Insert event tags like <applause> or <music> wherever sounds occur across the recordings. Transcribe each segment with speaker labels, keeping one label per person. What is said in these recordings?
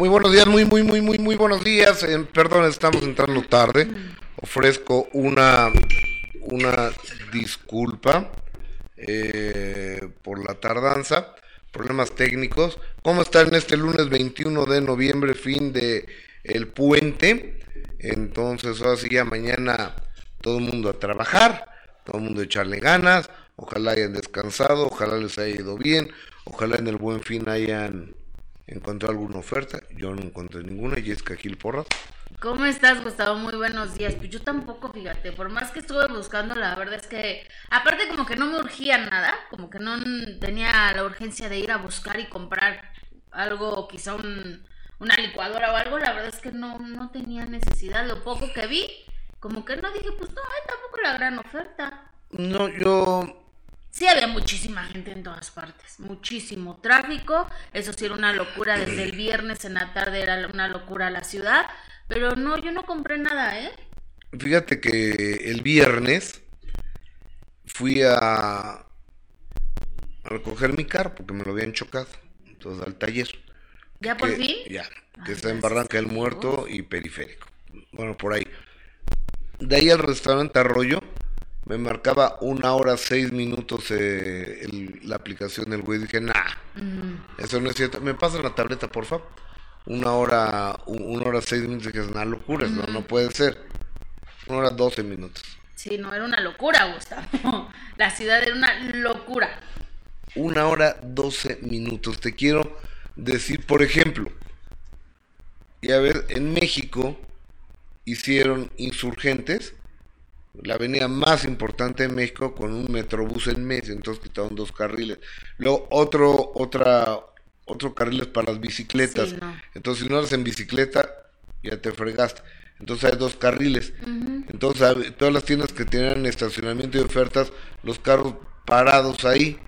Speaker 1: Muy buenos días, muy, muy, muy, muy, muy buenos días. Eh, perdón, estamos entrando tarde. Ofrezco una, una disculpa eh, por la tardanza, problemas técnicos. ¿Cómo están este lunes 21 de noviembre, fin de el puente? Entonces, ahora sí, ya mañana todo el mundo a trabajar, todo el mundo a echarle ganas. Ojalá hayan descansado, ojalá les haya ido bien, ojalá en el buen fin hayan encontrado alguna oferta. Yo no encontré ninguna. Jessica Gil Porras.
Speaker 2: ¿Cómo estás, Gustavo? Muy buenos días. Pues yo tampoco, fíjate, por más que estuve buscando, la verdad es que, aparte como que no me urgía nada, como que no tenía la urgencia de ir a buscar y comprar algo, quizá un, una licuadora o algo, la verdad es que no, no tenía necesidad. Lo poco que vi, como que no dije, pues no, hay tampoco la gran oferta.
Speaker 1: No, yo
Speaker 2: Sí, había muchísima gente en todas partes, muchísimo tráfico, eso sí era una locura, desde el viernes en la tarde era una locura la ciudad, pero no, yo no compré nada, ¿eh?
Speaker 1: Fíjate que el viernes fui a, a recoger mi carro porque me lo habían chocado, entonces al taller.
Speaker 2: ¿Ya por fin?
Speaker 1: Ya, que está en Barranca del Muerto y Periférico, bueno, por ahí. De ahí al restaurante Arroyo, me marcaba una hora seis minutos eh, la aplicación del güey. Dije, nah, eso no es cierto. Me pasa la tableta, por favor. Una hora, una hora seis minutos. Dije, es una locura, no, no puede ser. Una hora doce minutos.
Speaker 2: Sí, no, era una locura, Gustavo. <laughs> La ciudad era una locura.
Speaker 1: Una hora doce minutos. Te quiero decir, por ejemplo, y a ver, en México hicieron insurgentes la avenida más importante de México con un metrobús en medio, entonces quitaron dos carriles. Luego otro, otra, otro carril es para las bicicletas. Entonces si no eres en bicicleta, ya te fregaste. Entonces hay dos carriles. Entonces todas las tiendas que tienen estacionamiento y ofertas, los carros parados ahí.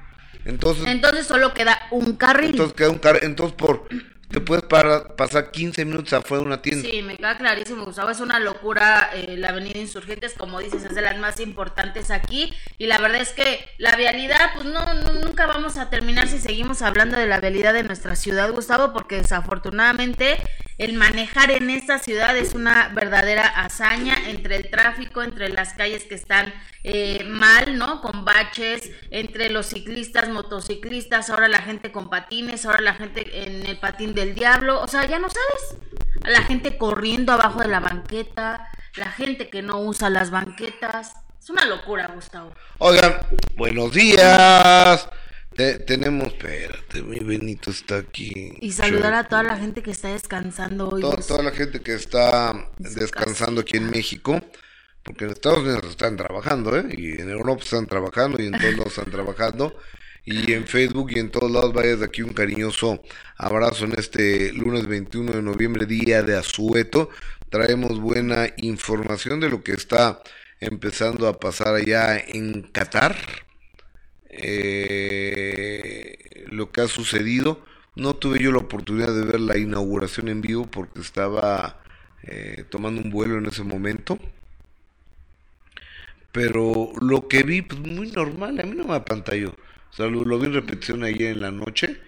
Speaker 1: Entonces,
Speaker 2: entonces solo queda un carril.
Speaker 1: Entonces queda un carril. Entonces por te puedes pasar 15 minutos afuera de una tienda.
Speaker 2: Sí, me queda clarísimo, Gustavo. Es una locura eh, la Avenida Insurgentes, como dices, es de las más importantes aquí. Y la verdad es que la vialidad, pues no, nunca vamos a terminar si seguimos hablando de la vialidad de nuestra ciudad, Gustavo, porque desafortunadamente el manejar en esta ciudad es una verdadera hazaña entre el tráfico, entre las calles que están eh, mal, ¿no? Con baches, entre los ciclistas, motociclistas, ahora la gente con patines, ahora la gente en el patín del diablo, o sea, ya no sabes. La gente corriendo abajo de la banqueta, la gente que no usa las banquetas. Es una locura, Gustavo.
Speaker 1: Oigan, buenos días. Tenemos, espérate, mi Benito está aquí.
Speaker 2: Y saludar a toda la gente que está descansando hoy.
Speaker 1: toda la gente que está descansando aquí en México porque en Estados Unidos están trabajando, ¿eh? Y en Europa están trabajando y en todos lados están trabajando. Y en Facebook y en todos lados, vaya de aquí un cariñoso abrazo en este lunes 21 de noviembre, día de Azueto. Traemos buena información de lo que está empezando a pasar allá en Qatar. Eh, lo que ha sucedido. No tuve yo la oportunidad de ver la inauguración en vivo porque estaba eh, tomando un vuelo en ese momento pero lo que vi, pues muy normal, a mí no me apantalló. O sea, lo, vi en repetición ayer en la noche,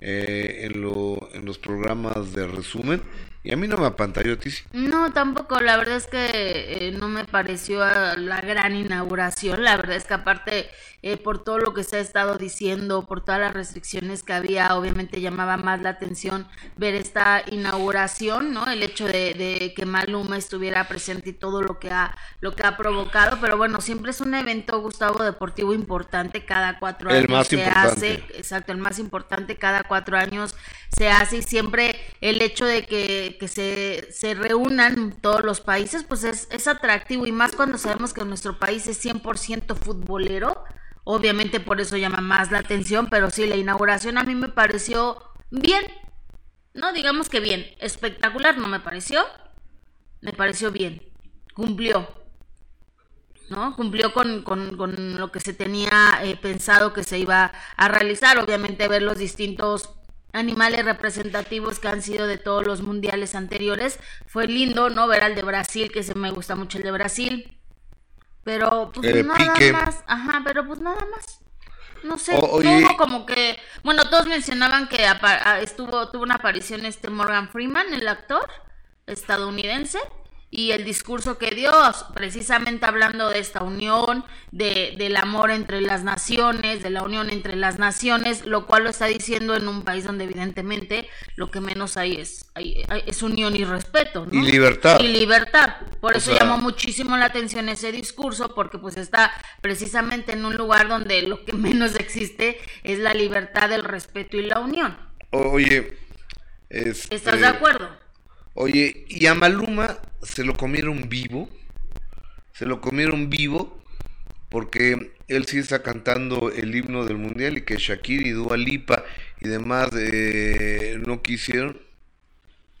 Speaker 1: eh, lo, en los programas de resumen, y a mí no me apantalló, Tizi.
Speaker 2: No, tampoco, la verdad es que eh, no me pareció la gran inauguración, la verdad es que aparte eh, por todo lo que se ha estado diciendo, por todas las restricciones que había, obviamente llamaba más la atención ver esta inauguración, ¿no? El hecho de, que Maluma estuviera presente y todo lo que ha lo que ha provocado, pero bueno, siempre es un evento, Gustavo, deportivo importante, cada cuatro años
Speaker 1: el más
Speaker 2: se hace, exacto, el más importante, cada cuatro años se hace y siempre el hecho de que, que se, se reúnan todos los países, pues es, es atractivo y más cuando sabemos que nuestro país es 100% futbolero Obviamente por eso llama más la atención, pero sí, la inauguración a mí me pareció bien. No digamos que bien, espectacular no me pareció. Me pareció bien. Cumplió. ¿no? Cumplió con, lo que se tenía eh, pensado que se iba a realizar. Obviamente ver los distintos animales representativos que han sido de todos los mundiales anteriores. Fue lindo, ¿no? Ver al de Brasil, que se me gusta mucho el de Brasil. Pero pues nada más. Ajá, pero pues nada más. No sé, tuvo como que, bueno, todos mencionaban que estuvo, tuvo una aparición este Morgan Freeman, el actor estadounidense, y el discurso que dio, precisamente hablando de esta unión, de, del amor entre las naciones, de la unión entre las naciones, lo cual lo está diciendo en un país donde evidentemente lo que menos hay es, es unión y respeto.
Speaker 1: Y libertad.
Speaker 2: Y libertad. Por eso llamó muchísimo la atención ese discurso, porque pues está precisamente en un lugar donde lo que <laughs> menos existe es la libertad, el respeto y la unión.
Speaker 1: Oye,
Speaker 2: ¿estás de acuerdo?
Speaker 1: Oye, y a Maluma se lo comieron vivo, se lo comieron vivo porque él sí está cantando el himno del mundial y que Shakira y Dua Lipa y demás eh, no quisieron,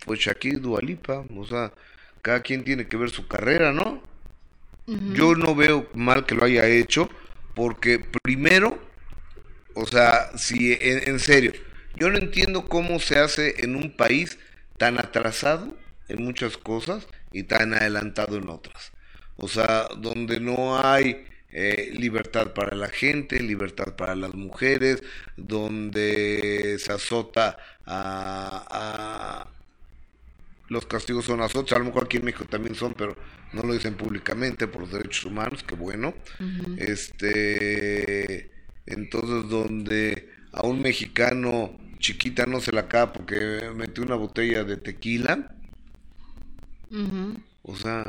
Speaker 1: pues Shakira y Dua Lipa, o sea, cada quien tiene que ver su carrera, ¿no? Yo no veo mal que lo haya hecho porque primero, o sea, si en serio, yo no entiendo cómo se hace en un país tan atrasado en muchas cosas y tan adelantado en otras. O sea, donde no hay eh, libertad para la gente, libertad para las mujeres, donde se azota a, los castigos son azotes, a lo mejor aquí en México también son, pero no lo dicen públicamente por los derechos humanos, que bueno. Este entonces donde a un mexicano chiquita no se la acaba porque metió una botella de tequila, o sea,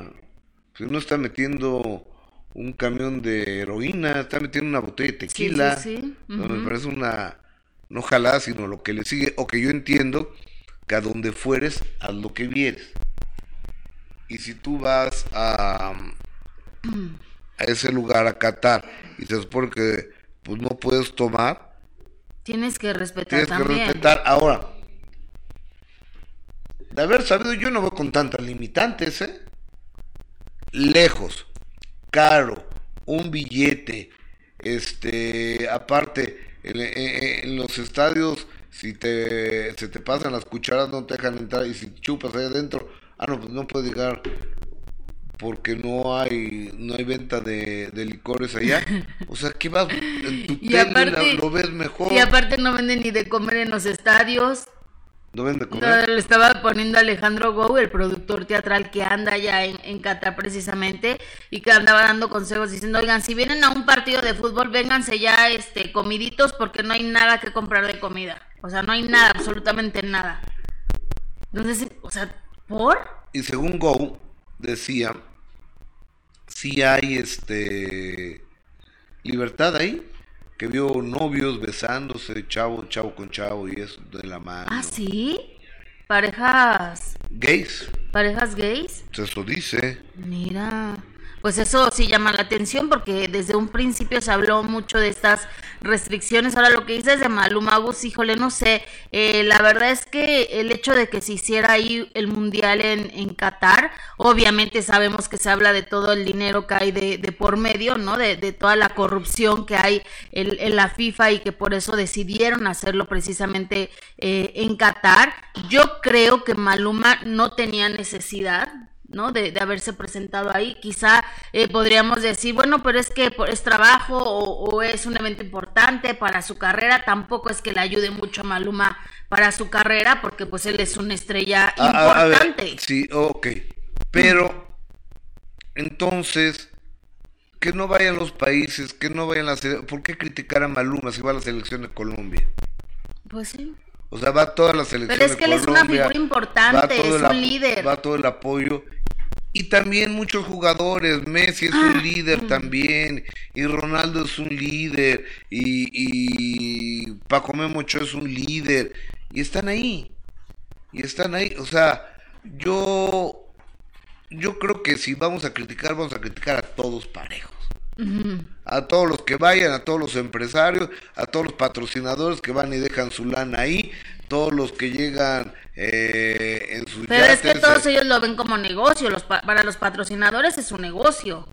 Speaker 1: si uno está metiendo un camión de heroína, está metiendo una botella de tequila. Me parece una, no jalada, sino lo que le sigue, o que yo entiendo que a donde fueres, haz lo que vieres. Y si tú vas a, <clears throat> a ese lugar, a Qatar, y se supone que pues no puedes tomar,
Speaker 2: tienes que respetar tienes que
Speaker 1: respetar. Ahora, de haber sabido, yo no voy con tantas limitantes, ¿eh? Lejos, caro, un billete, este, aparte, en, los estadios, si te, se te pasan las cucharas, no te dejan entrar, y si chupas ahí adentro, ah, no, pues no puedes llegar porque no hay no hay venta de, licores allá. O sea, ¿qué vas en tu <laughs> y lo ves mejor.
Speaker 2: Y aparte no venden ni de comer en los estadios.
Speaker 1: ¿No vende comer?
Speaker 2: le estaba poniendo Alejandro Gou, el productor teatral que anda allá en, en Qatar precisamente, y que andaba dando consejos diciendo, oigan, si vienen a un partido de fútbol, vénganse ya este comiditos porque no hay nada que comprar de comida. O sea, no hay nada, absolutamente nada. Entonces, o sea, ¿por?
Speaker 1: Y según Go, decía, si hay este libertad ahí que vio novios besándose, chavo, chavo con chavo y eso de la mano.
Speaker 2: Ah, sí. Parejas.
Speaker 1: Gays.
Speaker 2: Parejas gays.
Speaker 1: Eso dice.
Speaker 2: Mira. Pues eso sí llama la atención porque desde un principio se habló mucho de estas restricciones. Ahora lo que dices de Maluma Bus, híjole, no sé. Eh, la verdad es que el hecho de que se hiciera ahí el mundial en, en Qatar, obviamente sabemos que se habla de todo el dinero que hay de, de por medio, ¿no? De, de, toda la corrupción que hay en, la FIFA y que por eso decidieron hacerlo precisamente eh, en Qatar. Yo creo que Maluma no tenía necesidad ¿no? De, haberse presentado ahí. Quizá eh, podríamos decir, bueno, pero es que es trabajo o, es un evento importante para su carrera. Tampoco es que le ayude mucho a Maluma para su carrera, porque pues él es una estrella importante.
Speaker 1: sí, ok. Pero, entonces, que no vayan los países, que no vayan las... ¿Por qué criticar a Maluma si va a la selección de Colombia?
Speaker 2: Pues sí.
Speaker 1: O sea, va toda la selección.
Speaker 2: Pero es que él es una figura importante, es un líder.
Speaker 1: Va todo el apoyo y también muchos jugadores, Messi es un ah, líder también, y Ronaldo es un líder, y, y Paco Memocho es un líder, y están ahí, y están ahí, o sea, yo, yo creo que si vamos a criticar, vamos a criticar a todos parejos. A todos los que vayan, a todos los empresarios, a todos los patrocinadores que van y dejan su lana ahí, todos los que llegan eh, en sus
Speaker 2: Pero es que todos ellos lo ven como negocio, los para los patrocinadores es un negocio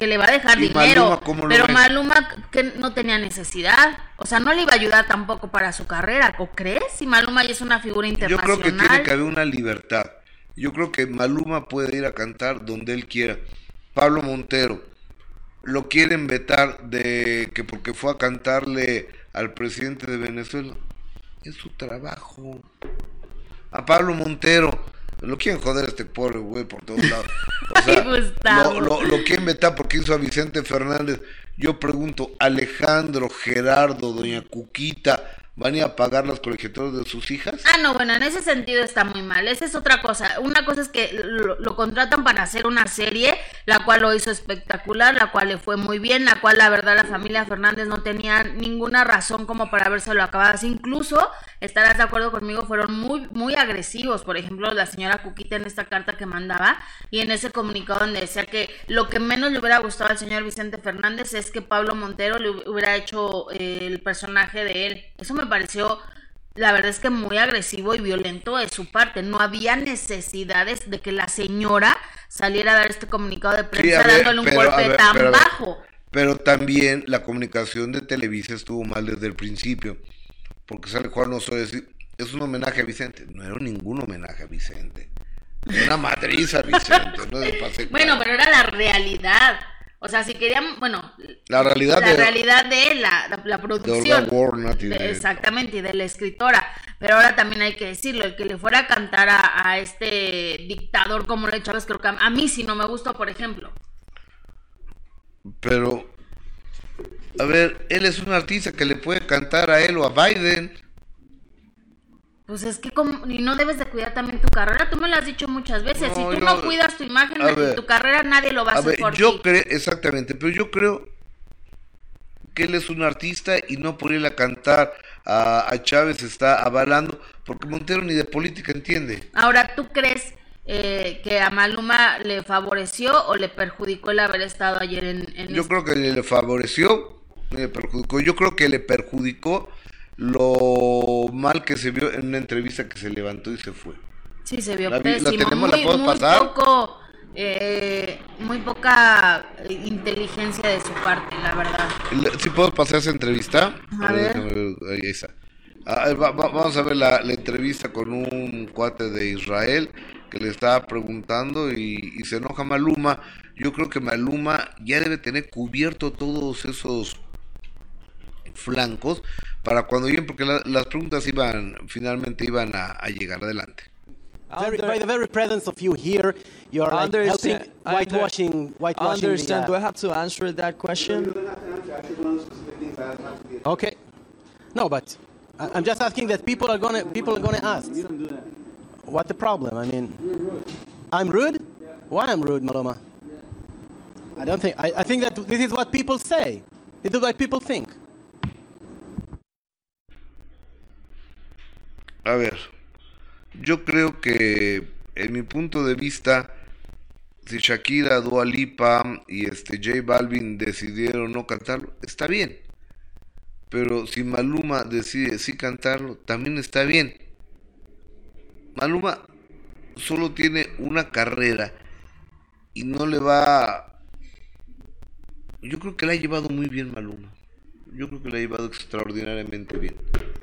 Speaker 2: que le va a dejar dinero. pero Maluma que no tenía necesidad, o sea, no le iba a ayudar tampoco para su carrera, ¿o crees? Si Maluma ya es una figura internacional.
Speaker 1: Yo creo que tiene que haber una libertad. Yo creo que Maluma puede ir a cantar donde él quiera. Pablo Montero, lo quieren vetar de que porque fue a cantarle al presidente de Venezuela. Es su trabajo. A Pablo Montero. Lo quieren joder a este pobre güey por todos lados. O <laughs> sea, lo, lo, lo, quieren vetar porque hizo a Vicente Fernández. Yo pregunto, Alejandro, Gerardo, Doña Cuquita, van a pagar las colegiaturas de sus hijas.
Speaker 2: Ah, no, bueno, en ese sentido está muy mal. Esa es otra cosa. Una cosa es que lo, contratan para hacer una serie, la cual lo hizo espectacular, la cual le fue muy bien, la cual la verdad la familia Fernández no tenía ninguna razón como para habérselo acabado así. Incluso, estarás de acuerdo conmigo, fueron muy, muy agresivos. Por ejemplo, la señora Cuquita en esta carta que mandaba y en ese comunicado donde decía que lo que menos le hubiera gustado al señor Vicente Fernández es que Pablo Montero le hubiera hecho eh, el personaje de él. Eso me pareció, la verdad es que muy agresivo y violento de su parte. No había necesidades de que la señora saliera a dar este comunicado de prensa dándole un golpe tan bajo.
Speaker 1: Pero también la comunicación de Televisa estuvo mal desde el principio, porque sale Juan Osorio decir, es un homenaje a Vicente. No era ningún homenaje a Vicente. Una madriza Vicente. no <laughs>
Speaker 2: bueno, pero era la realidad. O sea, si querían, bueno,
Speaker 1: la realidad,
Speaker 2: la
Speaker 1: de,
Speaker 2: realidad de la, la, producción. De exactamente, y de la escritora. Pero ahora también hay que decirlo, el que le fuera a cantar a, este dictador como le Chávez, creo que a, a, mí sí no me gustó, por ejemplo.
Speaker 1: Pero, a ver, él es un artista que le puede cantar a él o a Biden.
Speaker 2: Pues es que como, y no debes de cuidar también tu carrera, tú me lo has dicho muchas veces, si tú no cuidas tu imagen de tu carrera, nadie lo va a, hacer por
Speaker 1: yo creo, exactamente, pero yo creo que él es un artista y no por ir a cantar a, Chávez está avalando, porque Montero ni de política entiende.
Speaker 2: Ahora, ¿tú crees eh, que a Maluma le favoreció o le perjudicó el haber estado ayer en... en
Speaker 1: yo creo que le favoreció, le perjudicó, yo creo que le perjudicó lo mal que se vio en una entrevista que se levantó y se fue.
Speaker 2: Sí, se vio pésimo. muy, Poco, eh, muy poca inteligencia de su parte, la verdad.
Speaker 1: ¿Sí puedo pasar esa entrevista?
Speaker 2: A ver.
Speaker 1: Ahí está. Ah, vamos a ver la, entrevista con un cuate de Israel que le estaba preguntando y, y se enoja Maluma. Yo creo que Maluma ya debe tener cubierto todos esos flancos para cuando lleguen, porque la, las preguntas iban, finalmente iban a, a llegar adelante.
Speaker 3: Very, by the very presence of you here, you are like helping whitewashing, whitewashing. Understand? The, uh, Do I have to answer that question? Okay. No, but I'm just asking that people are gonna people are gonna ask. You don't do that. What the problem? I mean, I'm rude. Why I'm rude, Maloma? I don't think. I, I think that this is what people say. This is what people think.
Speaker 1: A ver, yo creo que en mi punto de vista, si Shakira, Dua Lipa y este J Balvin decidieron no cantarlo, está bien. Pero si Maluma decide sí cantarlo, también está bien. Maluma solo tiene una carrera y no le va... Yo creo que la ha llevado muy bien Maluma. Yo creo que la ha llevado extraordinariamente bien.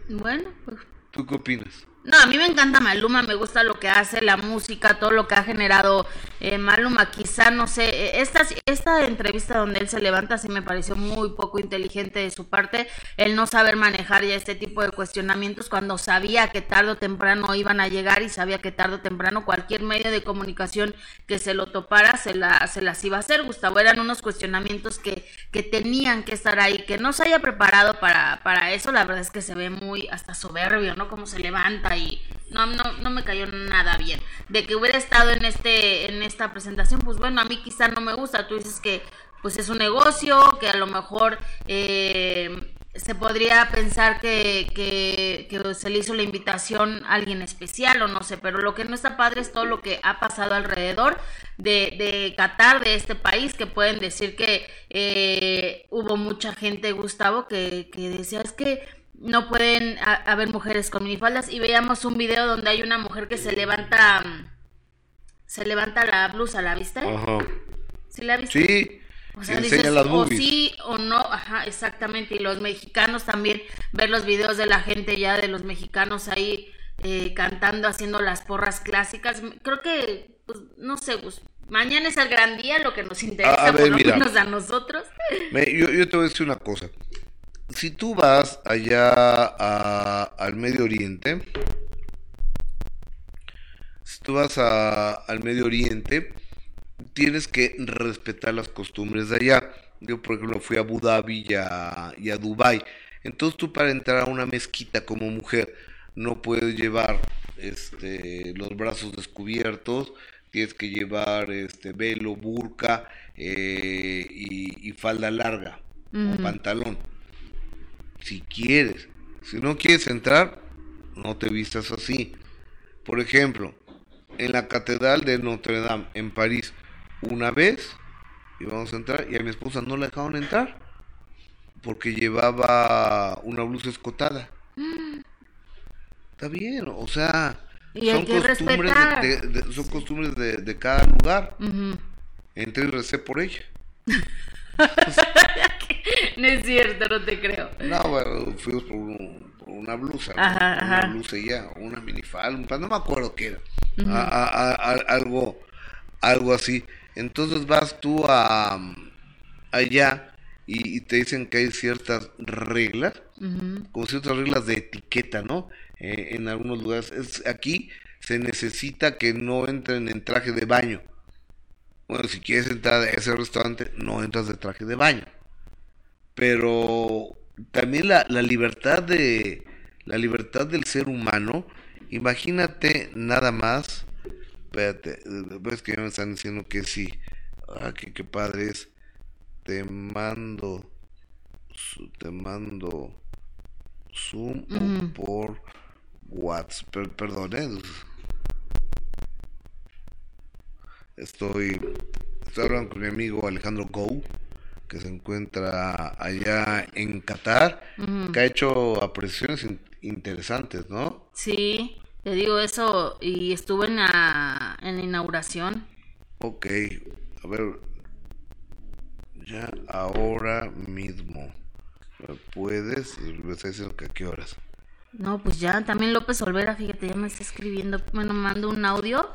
Speaker 2: Bueno, pues
Speaker 1: ¿Tú qué opinas?
Speaker 2: No, a mí me encanta Maluma, me gusta lo que hace, la música, todo lo que ha generado eh, Maluma. Quizá, no sé, eh, esta, esta entrevista donde él se levanta sí me pareció muy poco inteligente de su parte, el no saber manejar ya este tipo de cuestionamientos cuando sabía que tarde o temprano iban a llegar y sabía que tarde o temprano cualquier medio de comunicación que se lo topara se, la, se las iba a hacer. Gustavo, eran unos cuestionamientos que, que tenían que estar ahí, que no se haya preparado para, para eso, la verdad es que se ve muy hasta soberbio, ¿no? Cómo se levanta y no, no, no me cayó nada bien. De que hubiera estado en este, en esta presentación, pues bueno, a mí quizá no me gusta. Tú dices que pues es un negocio, que a lo mejor eh, se podría pensar que, que, se le hizo la invitación a alguien especial o no sé, pero lo que no está padre es todo lo que ha pasado alrededor de, de Qatar, de este país, que pueden decir que eh, hubo mucha gente, Gustavo, que, que decía, es que no pueden haber mujeres con minifaldas y veíamos un video donde hay una mujer que se levanta se levanta la blusa, ¿la viste?
Speaker 1: Ajá.
Speaker 2: ¿Sí la viste?
Speaker 1: Sí. O sea, dices, o
Speaker 2: sí o no, ajá, exactamente. Y los mexicanos también, ver los videos de la gente ya, de los mexicanos ahí eh, cantando, haciendo las porras clásicas. Creo que, pues, no sé, Mañana es el gran día, lo que nos interesa
Speaker 1: A- a ver,
Speaker 2: por lo
Speaker 1: mira.
Speaker 2: menos a nosotros.
Speaker 1: Me- yo, yo te voy a decir una cosa. Si tú vas allá a- al Medio Oriente, si tú vas a- al Medio Oriente, tienes que respetar las costumbres de allá. Yo, por ejemplo, fui a Abu Dhabi y a, y a Dubái. Entonces tú para entrar a una mezquita como mujer no puedes llevar este, los brazos descubiertos, tienes que llevar este velo, burka eh, y, y falda larga o pantalón. Si quieres, si no quieres entrar, no te vistas así. Por ejemplo, en la Catedral de Notre Dame en París, una vez íbamos a entrar y a mi esposa no la dejaron entrar porque llevaba una blusa escotada. Está bien, o sea, son costumbres, de, de- de- son costumbres de, de cada lugar.
Speaker 2: Ujú.
Speaker 1: Entré y recé por ella. <laughs> <laughs> <laughs>
Speaker 2: No es cierto, no te creo.
Speaker 1: No, bueno, fuimos por, un- por una blusa, ¿no?
Speaker 2: Ajá,
Speaker 1: una blusa y ya, una minifalda, un pan, no me acuerdo qué era, A- a- a- a- algo, algo así. Entonces vas tú a allá y, y te dicen que hay ciertas reglas,
Speaker 2: Ujú.
Speaker 1: como ciertas reglas de etiqueta, ¿no? Eh, en algunos lugares, es, aquí se necesita que no entren en traje de baño. Bueno, si quieres entrar a ese restaurante, no entras de traje de baño. Pero también la, la libertad de la libertad del ser humano, imagínate nada más. Espérate, ves que ya me están diciendo que sí. Ah, que qué padre es. Te mando te mando Zoom o por WhatsApp. Per- perdón, ¿eh? Estoy, estoy hablando con mi amigo Alejandro Go, que se encuentra allá en Qatar, que ha hecho apreciaciones in- interesantes, ¿no?
Speaker 2: Sí, te digo eso y estuve en la, en la inauguración.
Speaker 1: Ok, a ver, ya ahora mismo, ¿me ¿puedes? Me está diciendo que a qué horas.
Speaker 2: No, pues ya, también López Olvera, fíjate, ya me está escribiendo, bueno, mando un audio,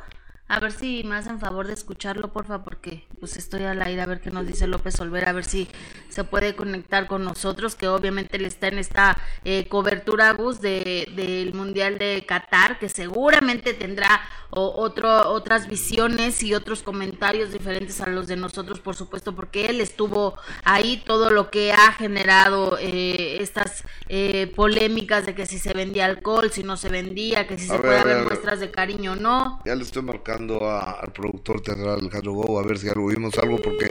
Speaker 2: a ver si me hacen favor de escucharlo, porfa, porque pues estoy al aire, a ver qué nos dice López Olvera, a ver si se puede conectar con nosotros, que obviamente él está en esta eh, cobertura, Gus, de, del Mundial de Qatar, que seguramente tendrá o- otro, otras visiones y otros comentarios diferentes a los de nosotros, por supuesto, porque él estuvo ahí, todo lo que ha generado eh, estas eh, polémicas de que si se vendía alcohol, si no se vendía, que si
Speaker 1: A
Speaker 2: se
Speaker 1: ver,
Speaker 2: puede haber muestras de cariño o no.
Speaker 1: Ya le estoy marcando a- al productor teatral Alejandro Go a ver si algo vimos algo porque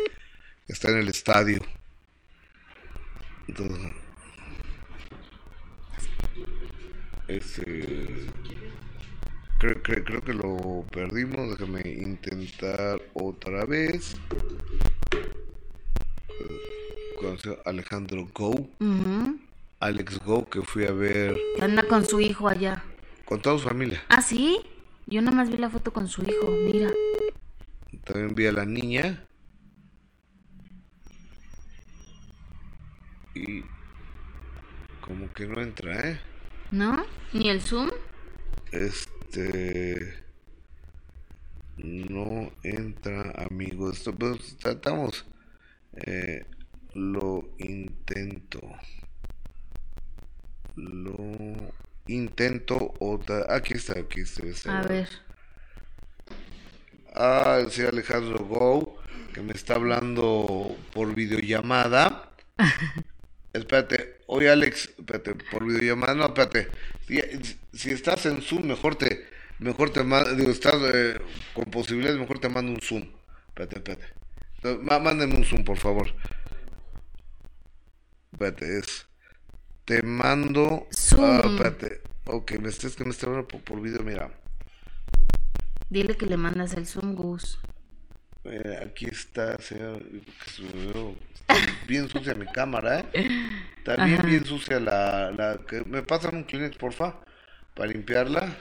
Speaker 1: está en el estadio. Entonces, este, creo, creo, creo que lo perdimos. Déjame intentar otra vez. Eh, Alejandro Go. Alex Go, que fui a ver
Speaker 2: anda con su hijo allá.
Speaker 1: con toda su familia.
Speaker 2: ¿Ah, sí? Yo nada más vi la foto con su hijo, mira.
Speaker 1: También vi a la niña. Y como que no entra, ¿eh?
Speaker 2: ¿No? ¿Ni el Zoom?
Speaker 1: Este no entra, amigo. Esto pues tratamos. Eh, lo intento. Lo intento otra. Aquí está, aquí está. está.
Speaker 2: A ver.
Speaker 1: Ah, sí, Alejandro Go, que me está hablando por videollamada. <laughs> espérate, oye Alex, espérate, por videollamada, no, espérate. Si, si estás en Zoom, mejor te, mejor te mando, digo, estás eh, con posibilidades, mejor te mando un Zoom. Espérate, espérate. No, Mándame un Zoom, por favor. Espérate, es. Te mando.
Speaker 2: Zoom.
Speaker 1: Ah, espérate. Ok, me está, es que me está por, por video, mira.
Speaker 2: Dile que le mandas el Zoom, Gus.
Speaker 1: Eh, aquí está, señor. Está bien sucia mi cámara, ¿eh? Está bien,
Speaker 2: Ajá.
Speaker 1: bien sucia la, la que ¿Me pasan un Kleenex, porfa? Para limpiarla.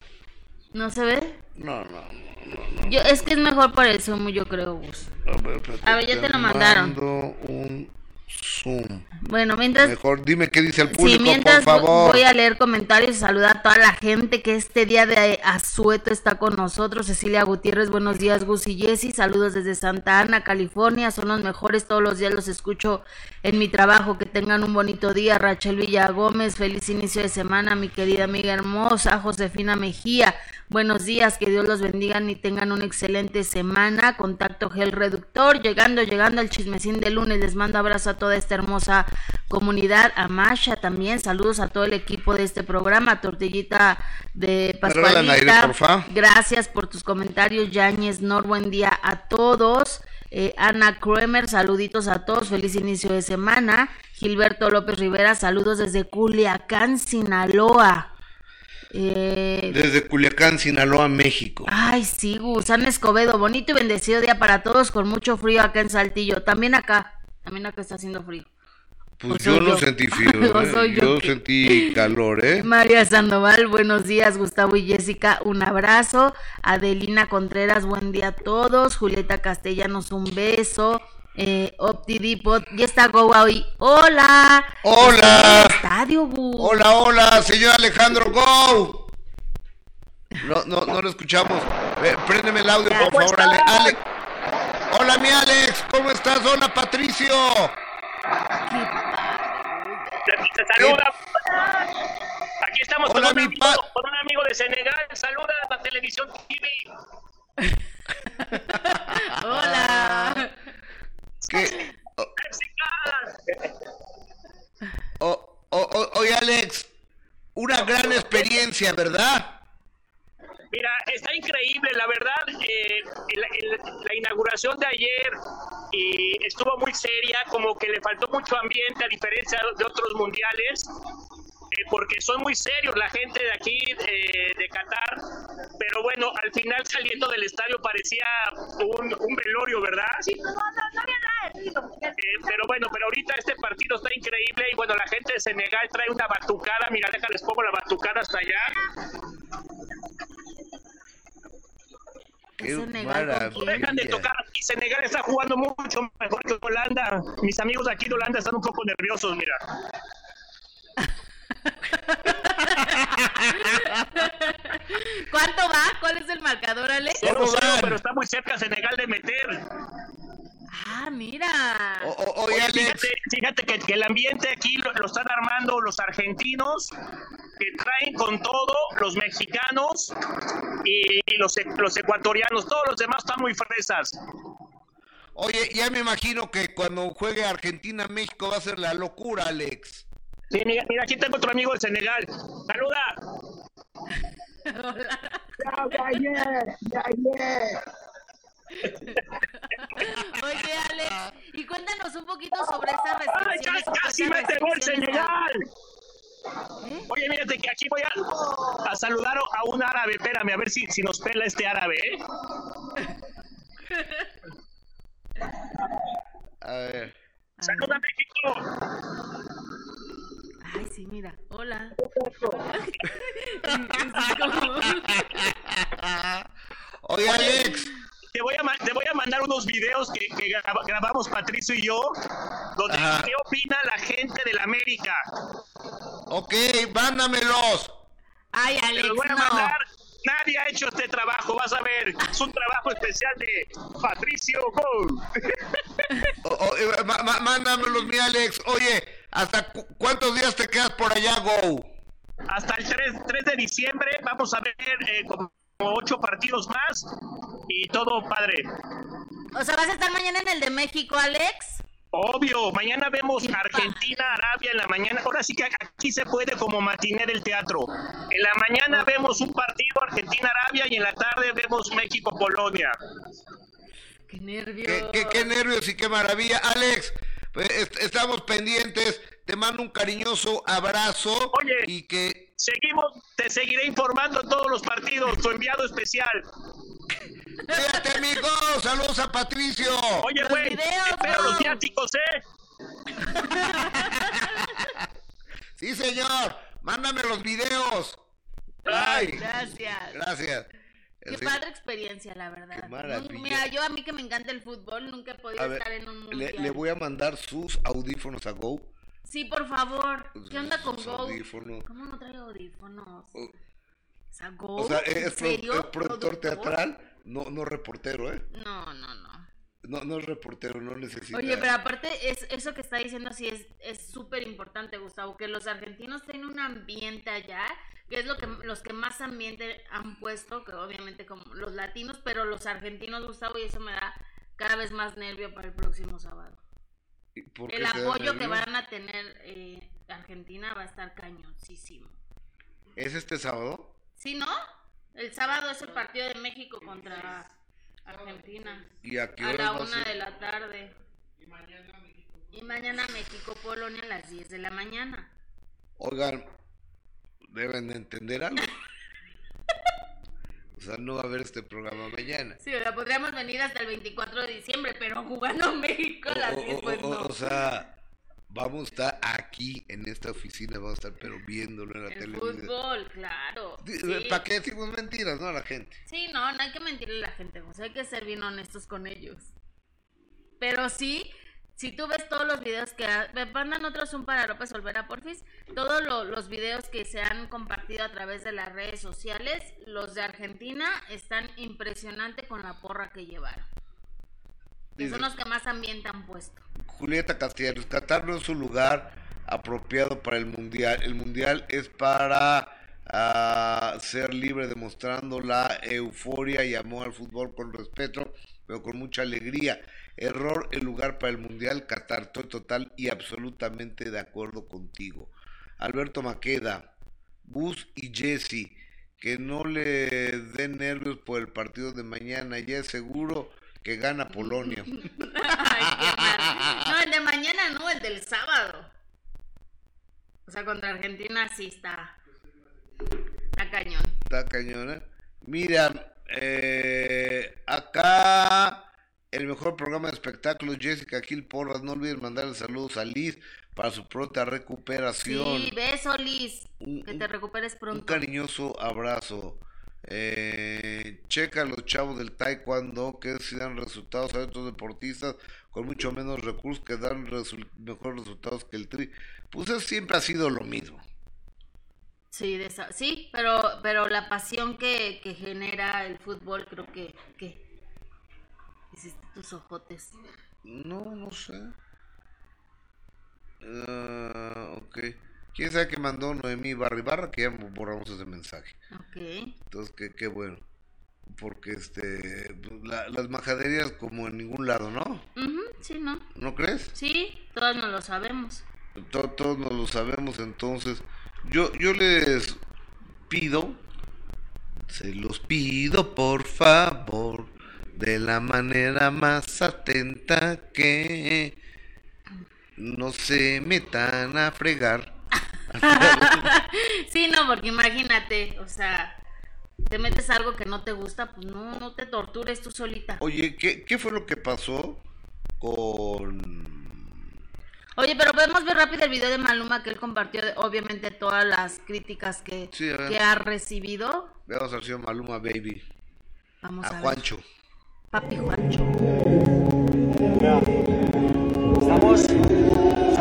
Speaker 2: ¿No se ve?
Speaker 1: No, no, no, no.
Speaker 2: Yo, es que es mejor para el Zoom, yo creo, Gus.
Speaker 1: A ver, espérate,
Speaker 2: A ver, ya te lo mandaron.
Speaker 1: mando un Zoom.
Speaker 2: Bueno, mientras
Speaker 1: Mejor dime qué dice el
Speaker 2: Sí,
Speaker 1: público,
Speaker 2: mientras
Speaker 1: por favor.
Speaker 2: voy a leer comentarios y saludar a toda la gente que este día de asueto está con nosotros. Cecilia Gutiérrez, buenos días, Gus y Jessy. Saludos desde Santa Ana, California. Son los mejores, todos los días los escucho en mi trabajo. Que tengan un bonito día. Rachel Villa Gómez, feliz inicio de semana, mi querida amiga hermosa. Josefina Mejía, buenos días, que Dios los bendiga y tengan una excelente semana. Contacto Gel Reductor, llegando, llegando al chismecín de lunes. Les mando abrazo a toda esta hermosa comunidad, a Masha también, saludos a todo el equipo de este programa, Tortillita de
Speaker 1: ¿Me regalan aire,
Speaker 2: Pascualita, gracias por tus comentarios, Yáñez, Nor, buen día a todos, Eh, Ana Kremer, saluditos a todos, feliz inicio de semana, Gilberto López Rivera, saludos desde Culiacán, Sinaloa, Eh,
Speaker 1: Desde Culiacán, Sinaloa, México.
Speaker 2: Ay, sí, Gusán Escobedo, bonito y bendecido día para todos, con mucho frío acá en Saltillo, también acá, también acá está haciendo frío.
Speaker 1: Pues
Speaker 2: ¿O
Speaker 1: yo
Speaker 2: soy
Speaker 1: no
Speaker 2: yo?
Speaker 1: sentí <laughs> frío,
Speaker 2: ¿O
Speaker 1: ¿eh?
Speaker 2: soy yo
Speaker 1: yo sentí calor, ¿eh? <laughs>
Speaker 2: María Sandoval, buenos días, Gustavo y Jessica, un abrazo. Adelina Contreras, buen día a todos. Julieta Castellanos, un beso. Eh, Optidipot, ya está Go hoy. Hola.
Speaker 1: Hola.
Speaker 2: Estadio, Bu.
Speaker 1: Hola, hola, señor Alejandro, go. No, no, no lo escuchamos. Eh, préndeme el audio, por
Speaker 4: ¿Cómo
Speaker 1: favor, Ale-? Alex. Hola, mi Alex, ¿cómo estás? Hola, Patricio.
Speaker 4: Te, te saluda. Aquí estamos
Speaker 1: Hola,
Speaker 4: con, un
Speaker 1: mi
Speaker 4: amigo, con un amigo de Senegal. Saluda a la televisión TV.
Speaker 2: Hola.
Speaker 1: ¿Qué? O-
Speaker 4: Mexican.
Speaker 1: o- o- o- oye, Alex, una gran experiencia, ¿verdad?
Speaker 4: Mira, está increíble, la verdad. eh, la inauguración de ayer y estuvo muy seria, como que le faltó mucho ambiente a diferencia de otros mundiales. Eh, porque son muy serios la gente de aquí, eh, de Qatar, pero bueno, al final saliendo del estadio parecía un, un velorio, ¿verdad? Sí, no, no, no había nada. Eh, pero bueno, pero ahorita este partido está increíble y bueno, la gente de Senegal trae una batucada, mira, déjales pongo la batucada hasta allá.
Speaker 1: Qué
Speaker 2: Senegal.
Speaker 4: Dejan de tocar y Senegal está jugando mucho mejor que Holanda. Mis amigos aquí de Holanda están un poco nerviosos, mira. <laughs> <laughs>
Speaker 2: ¿Cuánto va? ¿Cuál es el marcador, Alex?
Speaker 4: Cero, pero está muy cerca Senegal de meter.
Speaker 2: Ah, mira.
Speaker 1: O- o- oye, Alex,
Speaker 4: fíjate, fíjate que, que el ambiente aquí lo, lo están armando los argentinos, que traen con todo los mexicanos y, y los, los ecuatorianos. Todos los demás están muy fresas.
Speaker 1: oye, ya me imagino que cuando juegue Argentina-México va a ser la locura, Alex.
Speaker 4: Sí, mira, mira, aquí tengo otro amigo de Senegal. Saluda.
Speaker 2: Oye, Alex, y cuéntanos un poquito sobre esas
Speaker 4: ¡Ay,
Speaker 2: restricciones.
Speaker 4: ca- casi mete gol Senegal! Oye, mírate que aquí voy a, a saludar a un árabe. Espérame, a ver si, si nos pela este árabe, ¿eh?
Speaker 1: A ver.
Speaker 4: ¡Saluda, México!
Speaker 2: Ay, sí, mira. Hola. <laughs>
Speaker 1: Oye, Alex,
Speaker 4: Te voy, a, te voy a mandar unos videos que, que graba- grabamos Patricio y yo, donde
Speaker 1: Ajá.
Speaker 4: qué opina la gente del América.
Speaker 1: ok, mándamelos.
Speaker 2: Ay, Alex,
Speaker 4: voy a
Speaker 2: no.
Speaker 4: mandar. Nadie ha hecho este trabajo, vas a ver. Es un trabajo especial de Patricio Gol.
Speaker 1: O- o- eh, mándamelos, mi Alex. Oye, ¿hasta cu- cuántos días te quedas por allá, Go?
Speaker 4: Hasta el 3, 3 de diciembre vamos a ver eh, como ocho partidos más y todo padre.
Speaker 2: O sea, ¿vas a estar mañana en el de México, Alex?
Speaker 4: Obvio, mañana vemos Argentina, Arabia en la mañana. Ahora sí que aquí se puede como matiné del teatro. En la mañana vemos un partido Argentina-Arabia y en la tarde vemos México-Polonia.
Speaker 2: Qué nervio.
Speaker 1: Qué, qué- qué nervios y qué maravilla. Alex, estamos pendientes. Te mando un cariñoso abrazo.
Speaker 4: Oye.
Speaker 1: Y que.
Speaker 4: Seguimos, te seguiré informando en todos los partidos, tu enviado especial. <laughs>
Speaker 1: Cuídate, amigo. Saludos a Patricio.
Speaker 4: Oye,
Speaker 2: Los
Speaker 4: güey,
Speaker 2: videos,
Speaker 4: espero los viáticos, ¿eh? <laughs>
Speaker 1: Sí, señor. Mándame los videos. Ay,
Speaker 2: Gracias.
Speaker 1: gracias.
Speaker 2: Qué
Speaker 1: Así-
Speaker 2: padre experiencia, la verdad.
Speaker 1: Qué maravilla.
Speaker 2: Mira, yo a mí que me encanta el fútbol, nunca he podido
Speaker 1: ver,
Speaker 2: estar en un
Speaker 1: le,
Speaker 2: mundial.
Speaker 1: le voy a mandar sus audífonos a Go.
Speaker 2: Sí, por favor. ¿Qué onda con
Speaker 1: Sus
Speaker 2: Go?
Speaker 1: audífonos.
Speaker 2: ¿Cómo no trae audífonos?
Speaker 1: O-
Speaker 2: O sea, Go.
Speaker 1: O sea,
Speaker 2: ¿En
Speaker 1: es,
Speaker 2: serio?
Speaker 1: es productor teatral, no, no reportero, ¿eh?
Speaker 2: No, no, no.
Speaker 1: No, no es reportero, no necesita.
Speaker 2: Oye, pero aparte, es, eso que está diciendo sí es es súper importante, Gustavo, que los argentinos tienen un ambiente allá, que es lo que los que más ambiente han puesto, que obviamente como los latinos, pero los argentinos, Gustavo, y eso me da cada vez más nervio para el próximo sábado.
Speaker 1: ¿Y por qué
Speaker 2: El apoyo que van a tener eh, Argentina va a estar cañoncísimo.
Speaker 1: ¿Es este sábado?
Speaker 2: ¿Sí, no? El sábado es el partido de México contra Argentina.
Speaker 1: ¿Y a qué
Speaker 2: A la una de la tarde. Y mañana México-Polonia a las 10 de la mañana.
Speaker 1: Oigan, deben de entender algo. <laughs> O sea, no va a haber este programa mañana.
Speaker 2: Sí, o sea, podríamos venir hasta el 24 de diciembre, pero jugando <laughs> México a las
Speaker 1: O-
Speaker 2: 10,
Speaker 1: o-
Speaker 2: pues no.
Speaker 1: o sea, vamos a estar aquí en esta oficina, vamos a estar pero viéndolo en la
Speaker 2: el
Speaker 1: televisión.
Speaker 2: fútbol, claro. Sí.
Speaker 1: ¿Para qué decimos mentiras, no, a la gente?
Speaker 2: Sí, no, no hay que mentirle a la gente, o sea, hay que ser bien honestos con ellos. Pero sí, si tú ves todos los videos que... ha- Me mandan otros un para López Olvera, porfis. Todos lo- los videos que se han compartido a través de las redes sociales, los de Argentina, están impresionantes con la porra que llevaron. Que
Speaker 1: Dice-
Speaker 2: son los que más ambiente han puesto.
Speaker 1: Julieta Castellanos, Qatar no es un lugar apropiado para el mundial. El mundial es para ah, ser libre, demostrando la euforia y amor al fútbol con respeto, pero con mucha alegría. Error el lugar para el mundial Qatar. Estoy total y absolutamente de acuerdo contigo. Alberto Maqueda, Gus y Jesse, que no le den nervios por el partido de mañana. Ya es seguro que gana Polonia. <laughs>
Speaker 2: Ay. No, el de mañana no, el del sábado. O sea, contra Argentina sí está. Está cañón.
Speaker 1: Está cañona. Mira, eh, acá el mejor programa de espectáculos, Jessica Gil Porras. No olviden mandarle saludos a Liz para su pronta recuperación.
Speaker 2: Sí, beso, Liz.
Speaker 1: Un-
Speaker 2: Que
Speaker 1: un-
Speaker 2: te recuperes
Speaker 1: Un
Speaker 2: pronto.
Speaker 1: cariñoso abrazo. Eh, checa a los chavos del taekwondo que si dan resultados a otros deportistas con mucho menos recursos que dan mejores resultados que el tri. Pues eso siempre ha sido lo mismo.
Speaker 2: Sí, de esa- sí pero, pero la pasión que, que genera el fútbol creo que... que... Hiciste tus ojotes.
Speaker 1: No, no sé. Ah, ok. ¿Quién sabe qué mandó Noemí Barra Barra? Que ya borramos ese mensaje.
Speaker 2: Ok.
Speaker 1: Entonces, qué, qué bueno. Porque este, pues, la- las majaderías como en ningún lado, ¿no?
Speaker 2: Ujú, sí, ¿no?
Speaker 1: ¿No crees?
Speaker 2: Sí, todos nos lo sabemos.
Speaker 1: To- todos nos lo sabemos, entonces yo, yo les pido, se los pido por favor, de la manera más atenta que no se metan a fregar. <laughs>
Speaker 2: Sí, no, porque imagínate, o sea, te metes algo que no te gusta, pues no, no te tortures tú solita.
Speaker 1: Oye, ¿qué, qué fue lo que pasó con...
Speaker 2: Oye, pero podemos ver rápido el video de Maluma que él compartió, obviamente, todas las críticas que,
Speaker 1: Sí,
Speaker 2: que ha recibido.
Speaker 1: Veamos al señor Maluma Baby,
Speaker 2: Vamos a,
Speaker 1: a
Speaker 2: ver.
Speaker 1: Juancho.
Speaker 2: Papi Juancho.
Speaker 5: Ya. Estamos,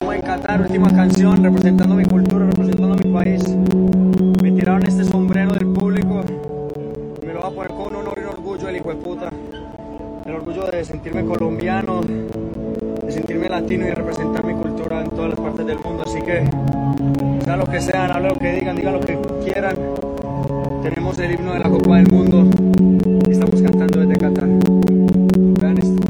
Speaker 5: estamos en Qatar, última canción, representando mi cultura, representando mi país. Me tiraron este sombrero del público. Me lo voy a poner con honor y orgullo el hijo de puta. El orgullo de sentirme colombiano, de sentirme latino y de representar mi cultura en todas las partes del mundo. Así que, sea lo que sean, hable lo que digan, digan lo que quieran. Tenemos el himno de la Copa del Mundo y estamos cantando desde Qatar. Vean esto.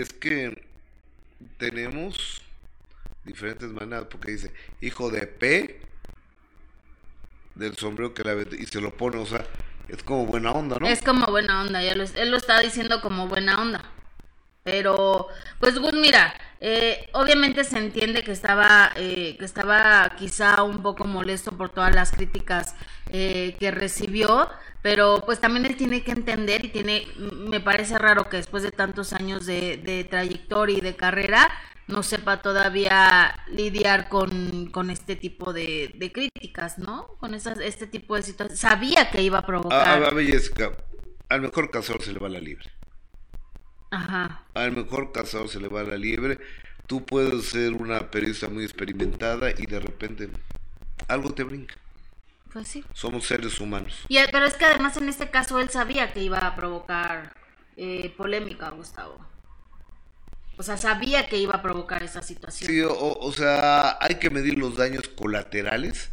Speaker 1: Es que tenemos diferentes maneras, porque dice, hijo de P, del sombrero que la ve y se lo pone, o sea, es como buena onda, ¿no?
Speaker 2: Es como buena onda, ya lo, él lo está diciendo como buena onda. Pero, pues Gus, mira, eh, obviamente se entiende que estaba, eh, que estaba quizá un poco molesto por todas las críticas eh, que recibió, pero pues también él tiene que entender y tiene, me parece raro que después de tantos años de, de trayectoria y de carrera no sepa todavía lidiar con, con este tipo de, de críticas, ¿no? Con esas, este tipo de situaciones. Sabía que iba a
Speaker 1: A,
Speaker 2: provocar.
Speaker 1: a, a Jessica, al mejor cazador se le va la libre.
Speaker 2: Ajá.
Speaker 1: Al mejor cazador se le va la liebre. Tú puedes ser una periodista muy experimentada y de repente algo te brinca.
Speaker 2: Pues sí.
Speaker 1: Somos seres humanos.
Speaker 2: Y, eh, pero es que además en este caso él sabía que iba a provocar eh, polémica, Gustavo. O sea, sabía que iba a provocar esa situación.
Speaker 1: Sí, o, o sea, hay que medir los daños colaterales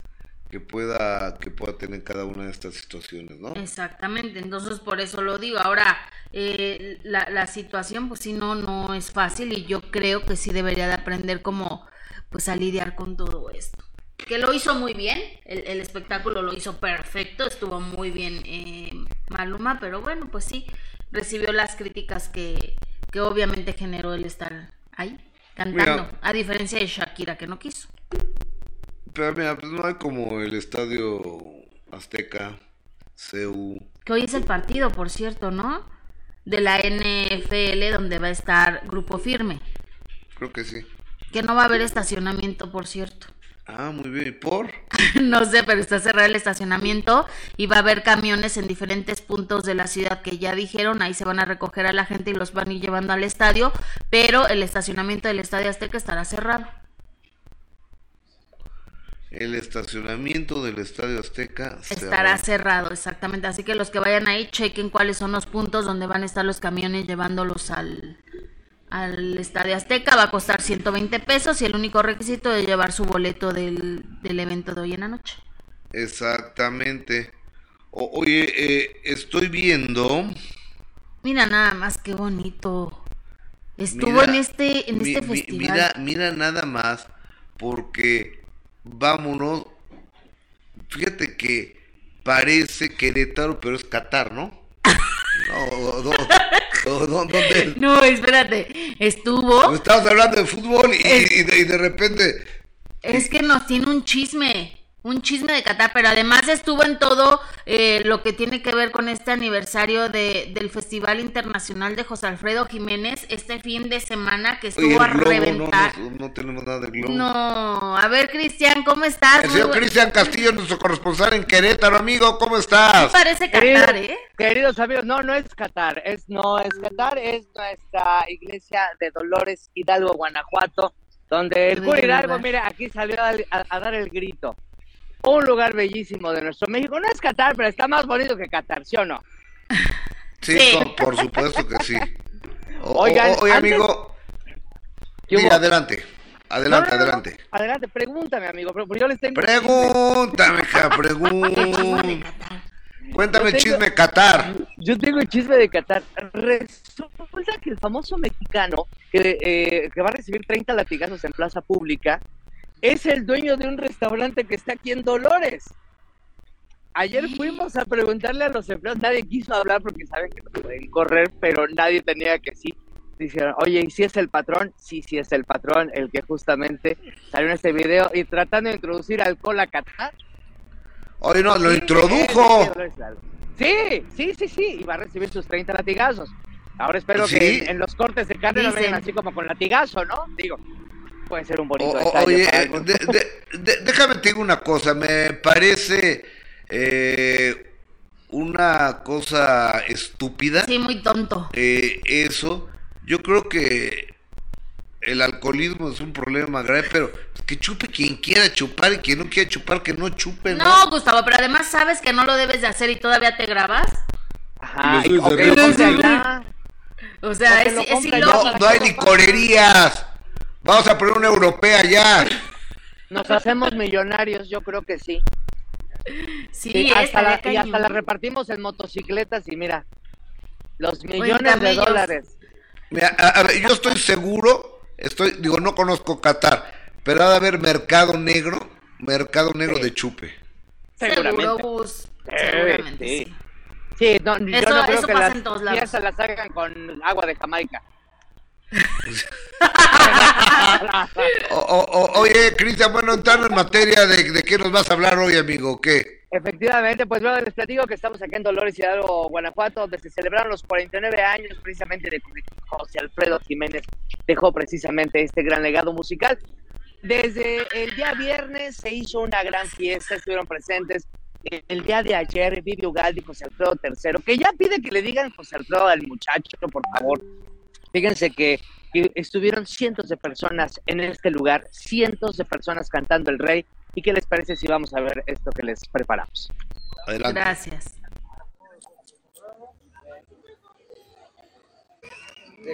Speaker 1: que pueda que pueda tener cada una de estas situaciones, ¿no?
Speaker 2: Exactamente, entonces por eso lo digo. Ahora, eh, la, la situación, pues sí, no, no es fácil y yo creo que sí debería de aprender como, pues a lidiar con todo esto. Que lo hizo muy bien, el, el espectáculo lo hizo perfecto, estuvo muy bien eh, Maluma, pero bueno, pues sí, recibió las críticas que, que obviamente generó el estar ahí cantando,
Speaker 1: Mira.
Speaker 2: a diferencia de Shakira que no quiso.
Speaker 1: Pero mira, pues no hay como el estadio Azteca, CEU.
Speaker 2: Que hoy es el partido, por cierto, ¿no? De la NFL donde va a estar Grupo Firme.
Speaker 1: Creo que sí.
Speaker 2: Que no va a haber estacionamiento, por cierto.
Speaker 1: Ah, muy bien. ¿Y por? <laughs>
Speaker 2: no sé, pero está cerrado el estacionamiento y va a haber camiones en diferentes puntos de la ciudad que ya dijeron, ahí se van a recoger a la gente y los van a ir llevando al estadio, pero el estacionamiento del Estadio Azteca estará cerrado.
Speaker 1: El estacionamiento del estadio Azteca
Speaker 2: Estará
Speaker 1: cerrado.
Speaker 2: cerrado, exactamente. Así que los que vayan ahí, chequen cuáles son los puntos donde van a estar los camiones llevándolos al, al Estadio Azteca. Va a costar 120 pesos y el único requisito es llevar su boleto del, del evento de hoy en la noche.
Speaker 1: Exactamente. O- oye, eh, estoy viendo.
Speaker 2: Mira nada más qué bonito. Estuvo
Speaker 1: Mira,
Speaker 2: en este, en
Speaker 1: mi-
Speaker 2: este
Speaker 1: mi-
Speaker 2: festival.
Speaker 1: Mira, mira nada más, porque vámonos. Fíjate que parece Querétaro, pero es Qatar, ¿no? No, no, no, no, ¿dónde?
Speaker 2: No, espérate. Estuvo.
Speaker 1: Estamos hablando de fútbol y, y de, y de repente.
Speaker 2: Es que nos tiene un chisme. Un chisme de Qatar, pero además estuvo en todo eh, lo que tiene que ver con este aniversario de, del Festival Internacional de José Alfredo Jiménez este fin de semana que
Speaker 1: Oye,
Speaker 2: estuvo a
Speaker 1: globo,
Speaker 2: reventar.
Speaker 1: no, no tenemos nada de globo.
Speaker 2: No, a ver, Cristian, ¿cómo estás?
Speaker 1: El señor Cristian Castillo, nuestro corresponsal en Querétaro, amigo, ¿cómo estás?
Speaker 2: Parece
Speaker 6: Querido-
Speaker 2: Qatar, ¿eh?
Speaker 6: Queridos amigos, no, no es Qatar, es, no es Qatar, es nuestra iglesia de Dolores Hidalgo, Guanajuato, donde el cura Hidalgo, mira, aquí salió a, a- a dar el grito. Un lugar bellísimo de nuestro México. No es Qatar, pero está más bonito que Qatar, ¿sí o no?
Speaker 1: Sí,
Speaker 2: Sí.
Speaker 1: con- por supuesto que sí. O-
Speaker 6: Oigan,
Speaker 1: o- oye,
Speaker 6: antes-
Speaker 1: amigo,
Speaker 6: ¿Qué
Speaker 1: sí,
Speaker 6: hubo?
Speaker 1: adelante, adelante,
Speaker 6: No, no, no, no.
Speaker 1: adelante.
Speaker 6: Adelante, pregúntame, amigo, pero yo les tengo...
Speaker 1: Pregúntame,
Speaker 2: de
Speaker 1: pregúntame.
Speaker 2: Qatar.
Speaker 1: Cuéntame
Speaker 6: Yo tengo-
Speaker 1: chisme Qatar.
Speaker 6: Yo tengo el chisme de Qatar. Resulta que el famoso mexicano que, eh, que va a recibir 30 latigazos en plaza pública es el dueño de un restaurante que está aquí en Dolores. Ayer fuimos a preguntarle a los empleados, nadie quiso hablar porque saben que no pueden correr, pero nadie tenía que sí. Dijeron, oye, ¿y si es el patrón? Sí, sí es el patrón, el que justamente salió en este video y tratando de introducir alcohol a Qatar.
Speaker 1: Oye, no, lo
Speaker 6: Sí,
Speaker 1: introdujo.
Speaker 6: sí. Sí, sí, sí, y va a recibir sus 30 latigazos. Ahora espero
Speaker 1: ¿Sí?
Speaker 6: que en, en los cortes de carne no
Speaker 2: Dicen.
Speaker 6: vengan así como con latigazo, ¿no? Digo, puede ser un bonito
Speaker 1: O-
Speaker 6: detalle
Speaker 1: oye,
Speaker 6: para
Speaker 1: eh, de- de- de- déjame te digo una cosa, me parece eh, una cosa estúpida.
Speaker 2: Sí, muy tonto.
Speaker 1: eh, eso. Yo creo que el alcoholismo es un problema grave, pero que chupe quien quiera chupar y quien no quiera chupar, que no chupe, ¿no?
Speaker 2: No, Gustavo, pero además sabes que no lo debes de hacer y todavía te grabas.
Speaker 6: Ajá,
Speaker 1: y
Speaker 6: y,
Speaker 1: los
Speaker 6: o
Speaker 2: sea,
Speaker 6: O que
Speaker 2: es, ilógico.
Speaker 1: No, no hay licorerías. Vamos a poner una europea ya.
Speaker 6: Nos hacemos millonarios, yo creo que sí.
Speaker 2: Sí,
Speaker 6: Sí, hasta la, y hasta la repartimos en motocicletas y mira, los millones de dólares.
Speaker 1: Mira, a, a ver, yo estoy seguro, estoy, digo, no conozco Qatar, pero ha de haber mercado negro, mercado negro
Speaker 6: Sí.
Speaker 1: de chupe.
Speaker 6: Seguramente.
Speaker 2: Seguro, Gus.
Speaker 6: Eh,
Speaker 2: Seguramente,
Speaker 6: sí.
Speaker 2: sí.
Speaker 6: Sí, no, yo
Speaker 2: Eso-
Speaker 6: no creo
Speaker 2: eso
Speaker 6: que
Speaker 2: pasa
Speaker 6: las
Speaker 2: en todos lados.
Speaker 6: fiestas las hagan con agua de Jamaica.
Speaker 1: Oye, Cristian, bueno, entrando en materia de, de qué nos vas a hablar hoy, amigo, ¿qué?
Speaker 6: Efectivamente, pues bueno, les platico que estamos aquí en Dolores Hidalgo, Guanajuato, donde se celebraron los 49 años precisamente de José Alfredo Jiménez dejó precisamente este gran legado musical. Desde el día viernes se hizo una gran fiesta, estuvieron presentes el día de ayer Vivi Ugaldi José Alfredo III, que ya pide que le digan José Alfredo al muchacho, por favor. Fíjense que, que estuvieron cientos de personas en este lugar, cientos de personas cantando el rey. ¿Y qué les parece si vamos a ver esto que les preparamos?
Speaker 1: Adelante.
Speaker 2: Gracias.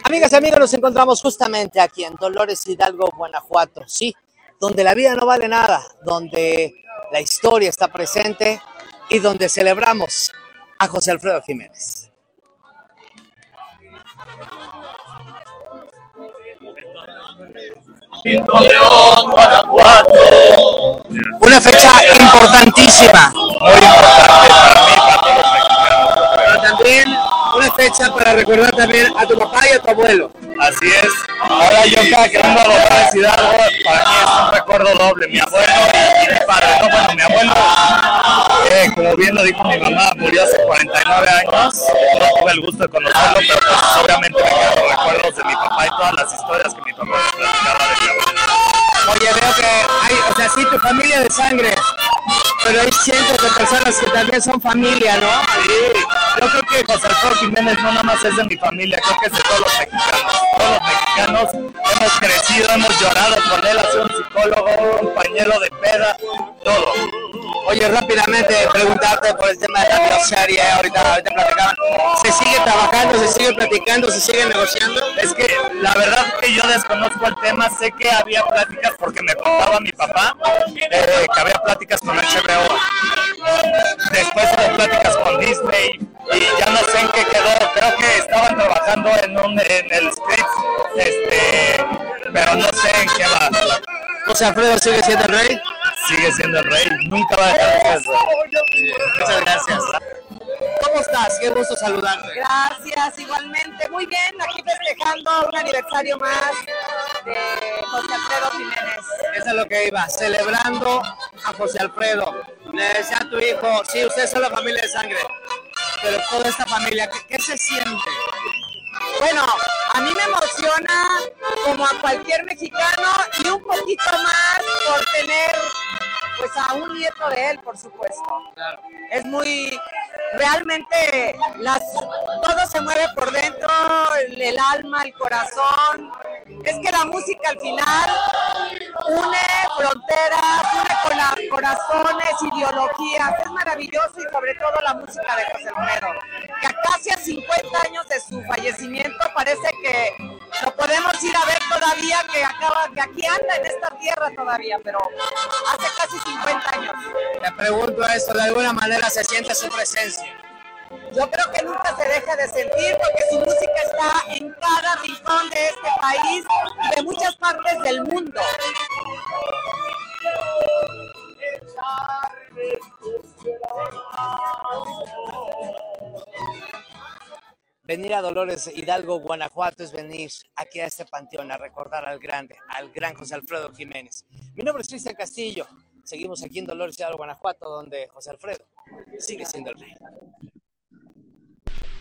Speaker 7: Amigas y amigos, nos encontramos justamente aquí en Dolores Hidalgo, Guanajuato, sí, donde la vida no vale nada, donde la historia está presente y donde celebramos a José Alfredo Jiménez. Una fecha importantísima. Muy importante para mí, para todos los mexicanos. Pero también una fecha para recordar también a tu papá y a tu abuelo.
Speaker 8: Así es. Ahora yo cada que vengo a Dolores Hidalgo, para mí es un recuerdo doble. Mi abuelo y mi padre. No, bueno, mi abuelo, eh, como bien lo dijo mi mamá, murió hace 49 años. No tuve el gusto de conocerlo, pero pues obviamente me quedan recuerdos de mi papá y todas las historias que mi papá platicaba de mi abuelo.
Speaker 7: Oye, veo que hay, o sea, sí, tu familia de sangre, pero hay cientos de personas que también son familia, ¿no?
Speaker 8: Sí, yo creo que José Alfredo Jiménez no nada más es de mi familia, creo que es de todos los mexicanos. Todos los mexicanos hemos crecido, hemos llorado con él, ha sido un psicólogo, un compañero de peda, todo.
Speaker 7: Oye, rápidamente preguntarte por el tema de la bioserie, ahorita, ahorita platicaban. ¿Se sigue trabajando, se sigue platicando, se sigue negociando?
Speaker 8: Es que la verdad que yo desconozco el tema, sé que había pláticas porque me contaba mi papá eh, que había pláticas con HBO. Después hubo pláticas con Disney y ya no sé en qué quedó. Creo que estaban trabajando en, un, en el script, este, pero no sé en qué va.
Speaker 7: José Alfredo sigue siendo el rey.
Speaker 8: Sigue siendo el rey, nunca va a dejar de ser eso.
Speaker 7: Muchas gracias. ¿Cómo estás? Qué gusto saludarte.
Speaker 9: Gracias, igualmente. Muy bien, aquí festejando un aniversario más de José Alfredo Jiménez.
Speaker 7: Eso es lo que iba, celebrando a José Alfredo. Le decía a tu hijo, sí, ustedes son la familia de sangre, pero toda esta familia, ¿qué, qué se siente?
Speaker 9: Bueno, a mí me emociona como a cualquier mexicano y un poquito más por tener pues a un nieto de él, por supuesto. Es muy realmente las todo se mueve por dentro, el, el alma, el corazón. Es que la música al final une fronteras, une cora- corazones, ideologías. Es maravilloso y sobre todo la música de José Alfredo. Que a casi a 50 años de su fallecimiento parece que lo podemos ir a ver todavía, que acaba, que aquí anda en esta tierra todavía, pero hace casi 50 años.
Speaker 7: Te pregunto esto, de alguna manera se siente su presencia.
Speaker 9: Yo creo que nunca se deja de sentir porque su música está en cada rincón de este país y de muchas partes del mundo.
Speaker 7: Venir a Dolores Hidalgo, Guanajuato, es venir aquí a este panteón a recordar al grande, al gran José Alfredo Jiménez. Mi nombre es Cristian Castillo. Seguimos aquí en Dolores Hidalgo, Guanajuato, donde José Alfredo sigue siendo el rey.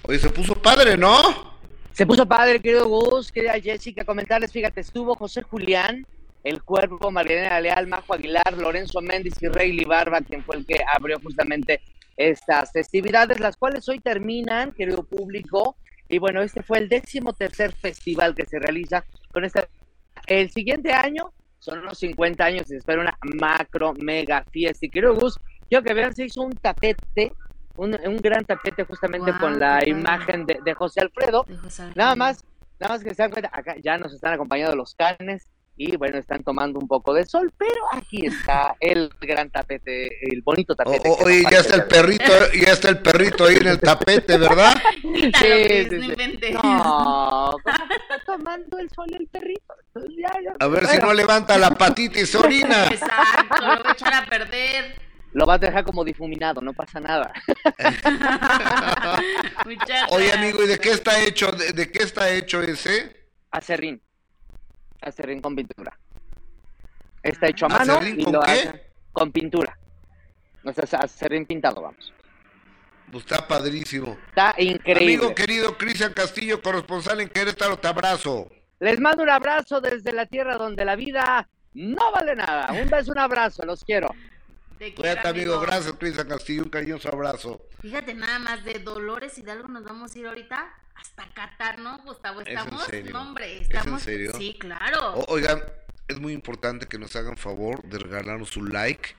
Speaker 1: Oye, se puso padre, ¿no?
Speaker 6: Se puso padre, querido Gus, querida Jessica, comentarles, fíjate, estuvo José Julián, el cuerpo, Mariana Leal, Majo Aguilar, Lorenzo Méndez y Rey Barba, quien fue el que abrió justamente estas festividades, las cuales hoy terminan, querido público, y bueno, este fue el décimo tercer festival que se realiza con esta... El siguiente año son los 50 años y se espera una macro, mega fiesta. Y querido Gus, quiero que vean, se hizo un tapete, un, un gran tapete justamente con la imagen de, de José Alfredo,
Speaker 2: de José Alfredo.
Speaker 6: Nada más, nada más que se dan cuenta, acá ya nos están acompañando los canes y bueno, están tomando un poco de sol, pero aquí está el gran tapete, el bonito tapete.
Speaker 1: o-
Speaker 6: que
Speaker 1: oye, ya está el perrito, ya está el perrito ahí en el tapete, ¿verdad? <laughs>
Speaker 6: Sí, sí,
Speaker 2: no
Speaker 6: sí. No, ¿cómo <laughs> está tomando el sol el perrito? Ya, ya.
Speaker 1: A ver si no levanta la patita y se orina. <laughs>
Speaker 2: Exacto, lo voy a echar a perder.
Speaker 6: lo vas a dejar como difuminado, no pasa nada.
Speaker 1: Oye, amigo, ¿y de qué está hecho? ¿De, de qué está hecho ese?
Speaker 6: Acerrín. Acerrín con pintura. Está hecho a mano
Speaker 1: ¿Acerrín
Speaker 6: y
Speaker 1: con
Speaker 6: lo
Speaker 1: qué?
Speaker 6: hace con pintura. O sea, acerrín pintado, vamos.
Speaker 1: Pues está padrísimo.
Speaker 6: Está increíble.
Speaker 1: Amigo querido Cristian Castillo, corresponsal en Querétaro, te abrazo.
Speaker 6: Les mando un abrazo desde la tierra donde la vida no vale nada. Un beso, un abrazo, los quiero.
Speaker 2: Te
Speaker 1: Cuídate, amigo. Gracias, Cristian Castillo. Un cariñoso abrazo.
Speaker 2: Fíjate nada más de Dolores Hidalgo nos vamos a ir ahorita hasta Qatar, ¿no, Gustavo?
Speaker 1: ¿Es en
Speaker 2: Estamos, no, hombre,
Speaker 1: ¿Es en
Speaker 2: estamos.
Speaker 1: serio?
Speaker 2: Sí, claro.
Speaker 1: O- oigan, es muy importante que nos hagan favor de regalarnos su like,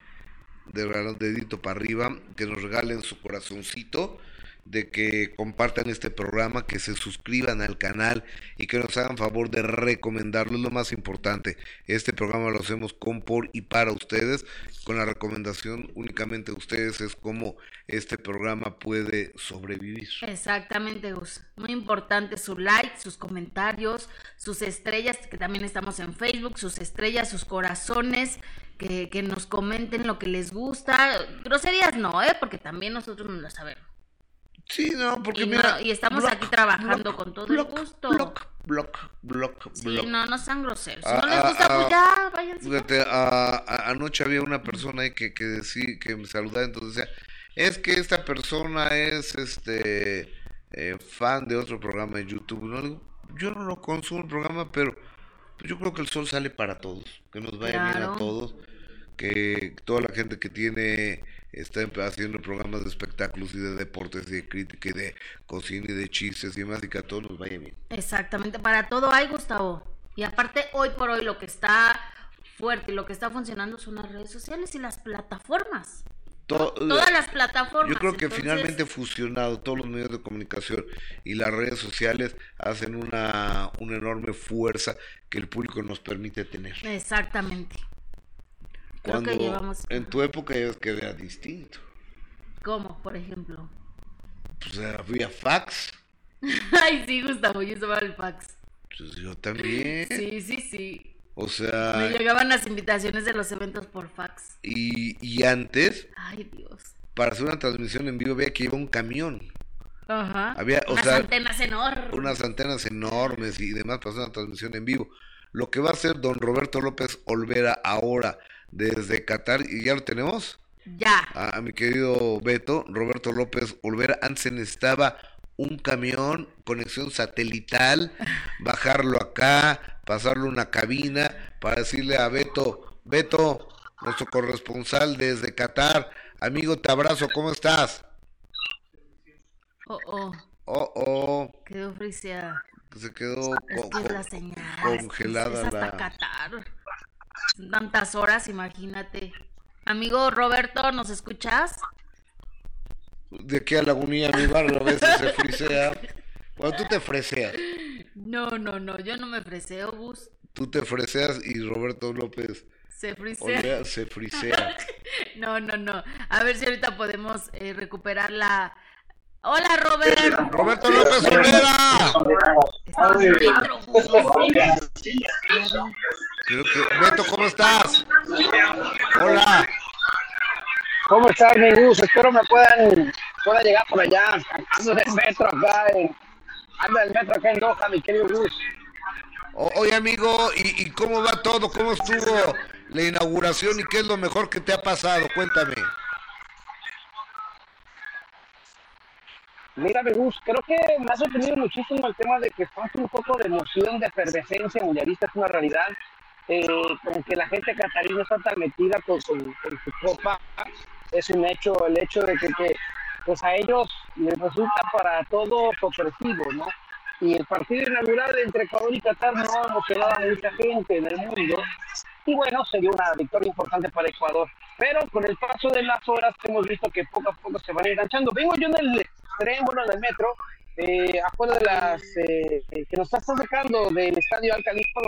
Speaker 1: de regalar un dedito para arriba, que nos regalen su corazoncito, de que compartan este programa, que se suscriban al canal y que nos hagan favor de recomendarlo. Es lo más importante. Este programa lo hacemos con, por y para ustedes. Con la recomendación únicamente de ustedes es cómo este programa puede sobrevivir.
Speaker 2: Exactamente, Gus. Muy importante su like, sus comentarios, sus estrellas, que también estamos en Facebook, sus estrellas, sus corazones, que, que nos comenten lo que les gusta. Groserías no, ¿eh? Porque también nosotros no lo sabemos.
Speaker 1: Sí, no, porque
Speaker 2: Y, no-
Speaker 1: mira.
Speaker 2: y estamos
Speaker 1: block,
Speaker 2: aquí trabajando
Speaker 1: block,
Speaker 2: con todo
Speaker 1: block,
Speaker 2: el gusto.
Speaker 1: Block, block, block,
Speaker 2: Sí, no, no sean groseros.
Speaker 1: Ah,
Speaker 2: no les
Speaker 1: ah,
Speaker 2: gusta,
Speaker 1: ah,
Speaker 2: pues ya, váyanse.
Speaker 1: Fíjate, a- a- anoche había una persona ahí que, que decía, que me saludaba, entonces decía, es que esta persona es este eh, fan de otro programa de YouTube. ¿no? Digo, yo no lo consumo el programa, pero pues, yo creo que el sol sale para todos, que nos vaya bien a todos, que toda la gente que tiene está haciendo programas de espectáculos y de deportes y de crítica y de cocina y de chistes y demás y que a todos nos vaya bien.
Speaker 2: Exactamente, para todo hay, Gustavo. Y aparte, hoy por hoy lo que está fuerte y lo que está funcionando son las redes sociales y las plataformas.
Speaker 1: To-
Speaker 2: Todas las plataformas.
Speaker 1: Yo creo que
Speaker 2: entonces-
Speaker 1: finalmente fusionado todos los medios de comunicación y las redes sociales hacen una, una enorme fuerza que el público nos permite tener.
Speaker 2: Exactamente. Creo
Speaker 1: Cuando
Speaker 2: que llevamos.
Speaker 1: en tu época ya que era distinto.
Speaker 2: ¿Cómo, por ejemplo?
Speaker 1: Pues había fax, <laughs>
Speaker 2: Ay, sí, Gustavo, yo usaba el fax.
Speaker 1: pues yo también.
Speaker 2: Sí, sí, sí.
Speaker 1: O
Speaker 2: Me
Speaker 1: sea,
Speaker 2: llegaban las invitaciones de los eventos por fax.
Speaker 1: y, y antes,
Speaker 2: Ay, Dios.
Speaker 1: para hacer una transmisión en vivo, había que a un camión.
Speaker 2: Ajá.
Speaker 1: Había, o
Speaker 2: Unas
Speaker 1: sea,
Speaker 2: antenas enormes.
Speaker 1: unas antenas enormes y demás para hacer una transmisión en vivo. Lo que va a hacer don Roberto López Olvera ahora desde Qatar, y ya lo tenemos,
Speaker 2: Ya.
Speaker 1: a, a mi querido Beto, Roberto López Olvera, antes se necesitaba un camión, conexión satelital, <laughs> bajarlo acá, pasarlo una cabina para decirle a Beto, Beto, nuestro corresponsal desde Qatar, amigo, te abrazo, ¿cómo estás?
Speaker 2: Oh, oh.
Speaker 1: Oh, oh,
Speaker 2: Quedó friseada.
Speaker 1: se quedó
Speaker 2: Es que la señal.
Speaker 1: congelada
Speaker 2: es hasta
Speaker 1: la...
Speaker 2: Qatar. Tantas horas, imagínate. Amigo Roberto, ¿nos escuchas?
Speaker 1: De aquí a Lagunilla, mi barrio, a veces se frisea. Bueno, tú te freseas,
Speaker 2: No, no, no, yo no me freseo, Gus.
Speaker 1: tú te freseas y Roberto López
Speaker 2: Se frisea.
Speaker 1: Olvera se frisea. <laughs>
Speaker 2: No, no, no. A ver si ahorita podemos eh, recuperar la. Hola, Robert.
Speaker 1: Roberto López Olvera. Beto, ¿cómo estás? Hola.
Speaker 10: ¿Cómo estás, mi Gus? Espero me puedan, pueda llegar por allá. Ando en el metro acá, en, ando en el metro acá en Doha, mi querido Gus.
Speaker 1: Oye, amigo, ¿y, ¿y cómo va todo? ¿Cómo estuvo la inauguración y qué es lo mejor que te ha pasado? Cuéntame.
Speaker 10: Mira, mi Gus, creo que me ha sorprendido muchísimo el tema de que falta un poco de emoción, de efervescencia mundialista, es una realidad. Eh, como que la gente catarina está tan metida con su, con su copa, es un hecho, el hecho de que, que, pues a ellos les resulta para todo sorpresivo, ¿no? Y el partido inaugural entre Ecuador y Qatar no ha emocionado a mucha gente en el mundo. Y bueno, sería una victoria importante para Ecuador. Pero con el paso de las horas hemos visto que poco a poco se van enganchando. Vengo yo en el tren, bueno, en el metro, eh, afuera de las eh, que nos está sacando del estadio Al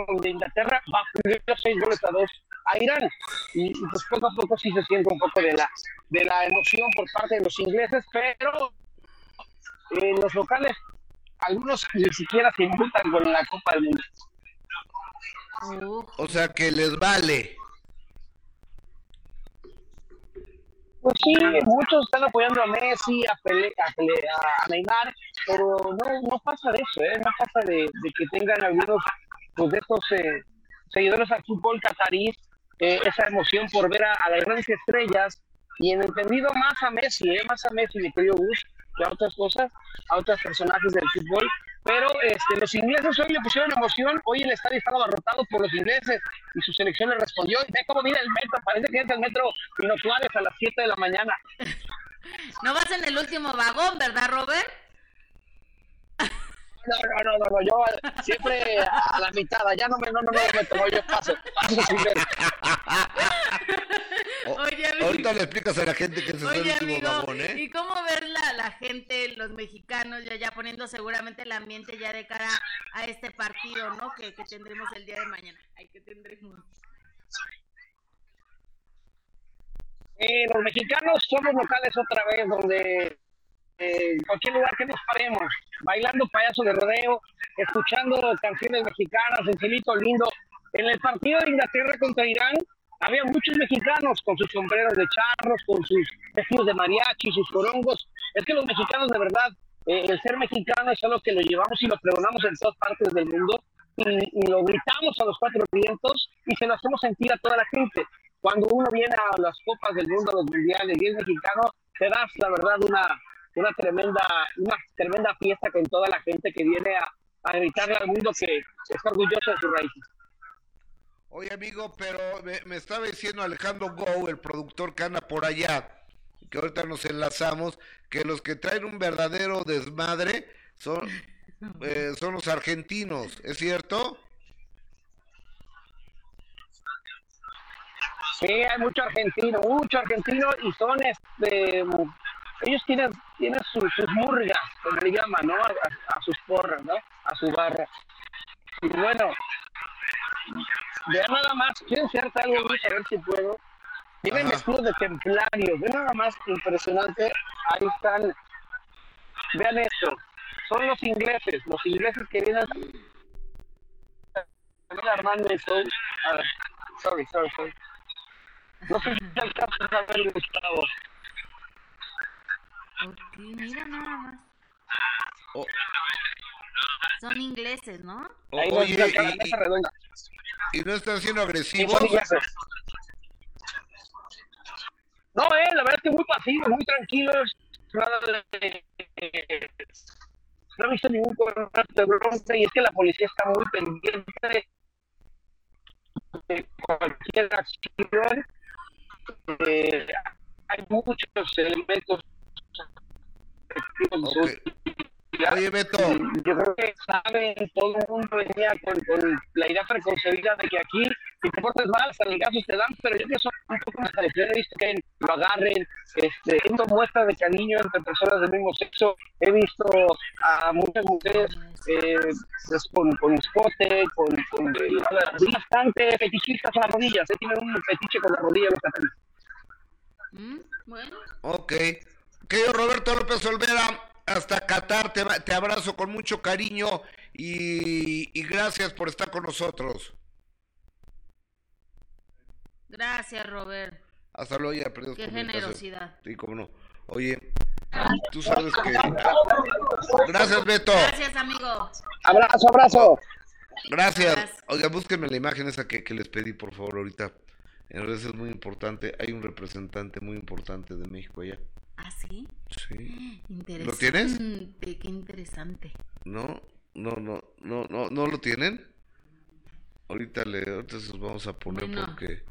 Speaker 10: donde Inglaterra va a seis goles a dos a Irán. Y, y, pues poco a poco sí se siente un poco de la, de la emoción por parte de los ingleses, pero en los locales algunos <laughs> ni siquiera se invitan con la Copa del Mundo.
Speaker 1: O sea, que les vale.
Speaker 10: Pues sí, muchos están apoyando a Messi, a, Pele, a, Pele, a Neymar, pero no, no pasa de eso, ¿eh? no pasa de, de que tengan algunos pues, de estos eh, seguidores al fútbol catarí eh, esa emoción por ver a, a, las grandes estrellas y en entendido más a Messi, ¿eh? más a Messi, mi querido Gus, que a otras cosas, a otros personajes del fútbol. Pero este, los ingleses hoy le pusieron emoción, hoy el estadio estaba abarrotado por los ingleses y su selección le respondió. Y ve cómo mira el metro, parece que es el metro Pino Suárez a las 7 de la mañana. <laughs>
Speaker 2: No vas en el último vagón, ¿verdad, Robert? <laughs>
Speaker 10: No, no, no, no, yo siempre a la mitad, ya no me, no, no, no, me tomo, yo paso, paso primero.
Speaker 2: Oye, amigo,
Speaker 1: Ahorita le explicas a la gente que se
Speaker 2: Oye,
Speaker 1: último
Speaker 2: amigo,
Speaker 1: vagón, ¿eh?
Speaker 2: ¿y cómo ver la, la gente, los mexicanos, ya, ya poniendo seguramente el ambiente ya de cara a este partido, ¿no? Que, que tendremos el día de mañana. Ay, que tendremos.
Speaker 10: Eh, los mexicanos somos locales otra vez, donde en cualquier lugar que nos paremos, bailando payaso de rodeo, escuchando canciones mexicanas, el cielito lindo. En el partido de Inglaterra contra Irán, había muchos mexicanos con sus sombreros de charros, con sus vestidos de mariachi, sus corongos. Es que los mexicanos, de verdad, eh, el ser mexicano es algo que lo llevamos y lo pregonamos en todas partes del mundo y, y, lo gritamos a los cuatro vientos y se lo hacemos sentir a toda la gente. Cuando uno viene a las copas del mundo, a los mundiales y es mexicano, te das, la verdad, una, una tremenda una tremenda fiesta con toda la gente que viene a, a gritarle al mundo que está orgulloso de sus raíces.
Speaker 1: Oye, amigo, pero me, me, estaba diciendo Alejandro Go, el productor que anda por allá, que ahorita nos enlazamos, que los que traen un verdadero desmadre son, eh, son los argentinos, ¿es cierto?
Speaker 10: Sí, hay mucho argentino, mucho argentino y son, este, ellos tienen, tienen sus, sus murgas, como le llaman, ¿no? A, a, sus porras, ¿no? A su barra. Y bueno, vean nada más, quiero enseñarte algo, Luis, a ver si puedo. Tienen vestidos de templarios, vean nada más impresionante. Ahí están. Vean esto, son los ingleses, los ingleses que vienen armando esto. A ver, sorry, sorry, sorry. No sé si alcanzas a ver, Gustavo.
Speaker 2: Ok, mira nada más. Oh. Son ingleses, ¿no?
Speaker 1: Oye, y,
Speaker 10: la mesa redonda.
Speaker 1: ¿y no están siendo agresivos?
Speaker 10: No, eh, la verdad es que muy pasivos, muy tranquilos. Nada de, no he visto ningún contrato de bronce y es que la policía está muy pendiente de cualquier acción. Eh, hay muchos elementos
Speaker 1: okay. Oye, Beto.
Speaker 10: Yo creo que saben, todo el mundo venía con, con, la idea preconcebida de que aquí, si te portas mal, hasta legazos te dan, pero yo creo que son un poco más. He visto que lo agarren, este, he visto muestras de cariño entre personas del mismo sexo, he visto a muchas mujeres eh, pues, con, con escote, con, con eh, bastante fetichistas en las rodillas, ¿eh? tienen un fetiche con las rodillas los.
Speaker 2: Mm, bueno.
Speaker 1: Ok. Querido Roberto López Olvera, hasta Qatar, te, te, abrazo con mucho cariño y, y, gracias por estar con nosotros.
Speaker 2: Gracias, Robert.
Speaker 1: Hasta luego, ya
Speaker 2: Qué generosidad.
Speaker 1: Sí, cómo no. Oye, tú sabes que... Gracias, Beto.
Speaker 2: Gracias, amigo.
Speaker 10: Abrazo, abrazo.
Speaker 1: Gracias. Gracias. Oiga, búsquenme la imagen esa que, que les pedí, por favor, ahorita. En redes es muy importante. Hay un representante muy importante de México allá.
Speaker 2: ¿Ah, sí?
Speaker 1: Sí.
Speaker 2: Interesante.
Speaker 1: ¿Lo tienes?
Speaker 2: Qué interesante.
Speaker 1: No, no, no, no, no, no lo tienen. Ahorita le, ahorita se los vamos a poner bueno. porque,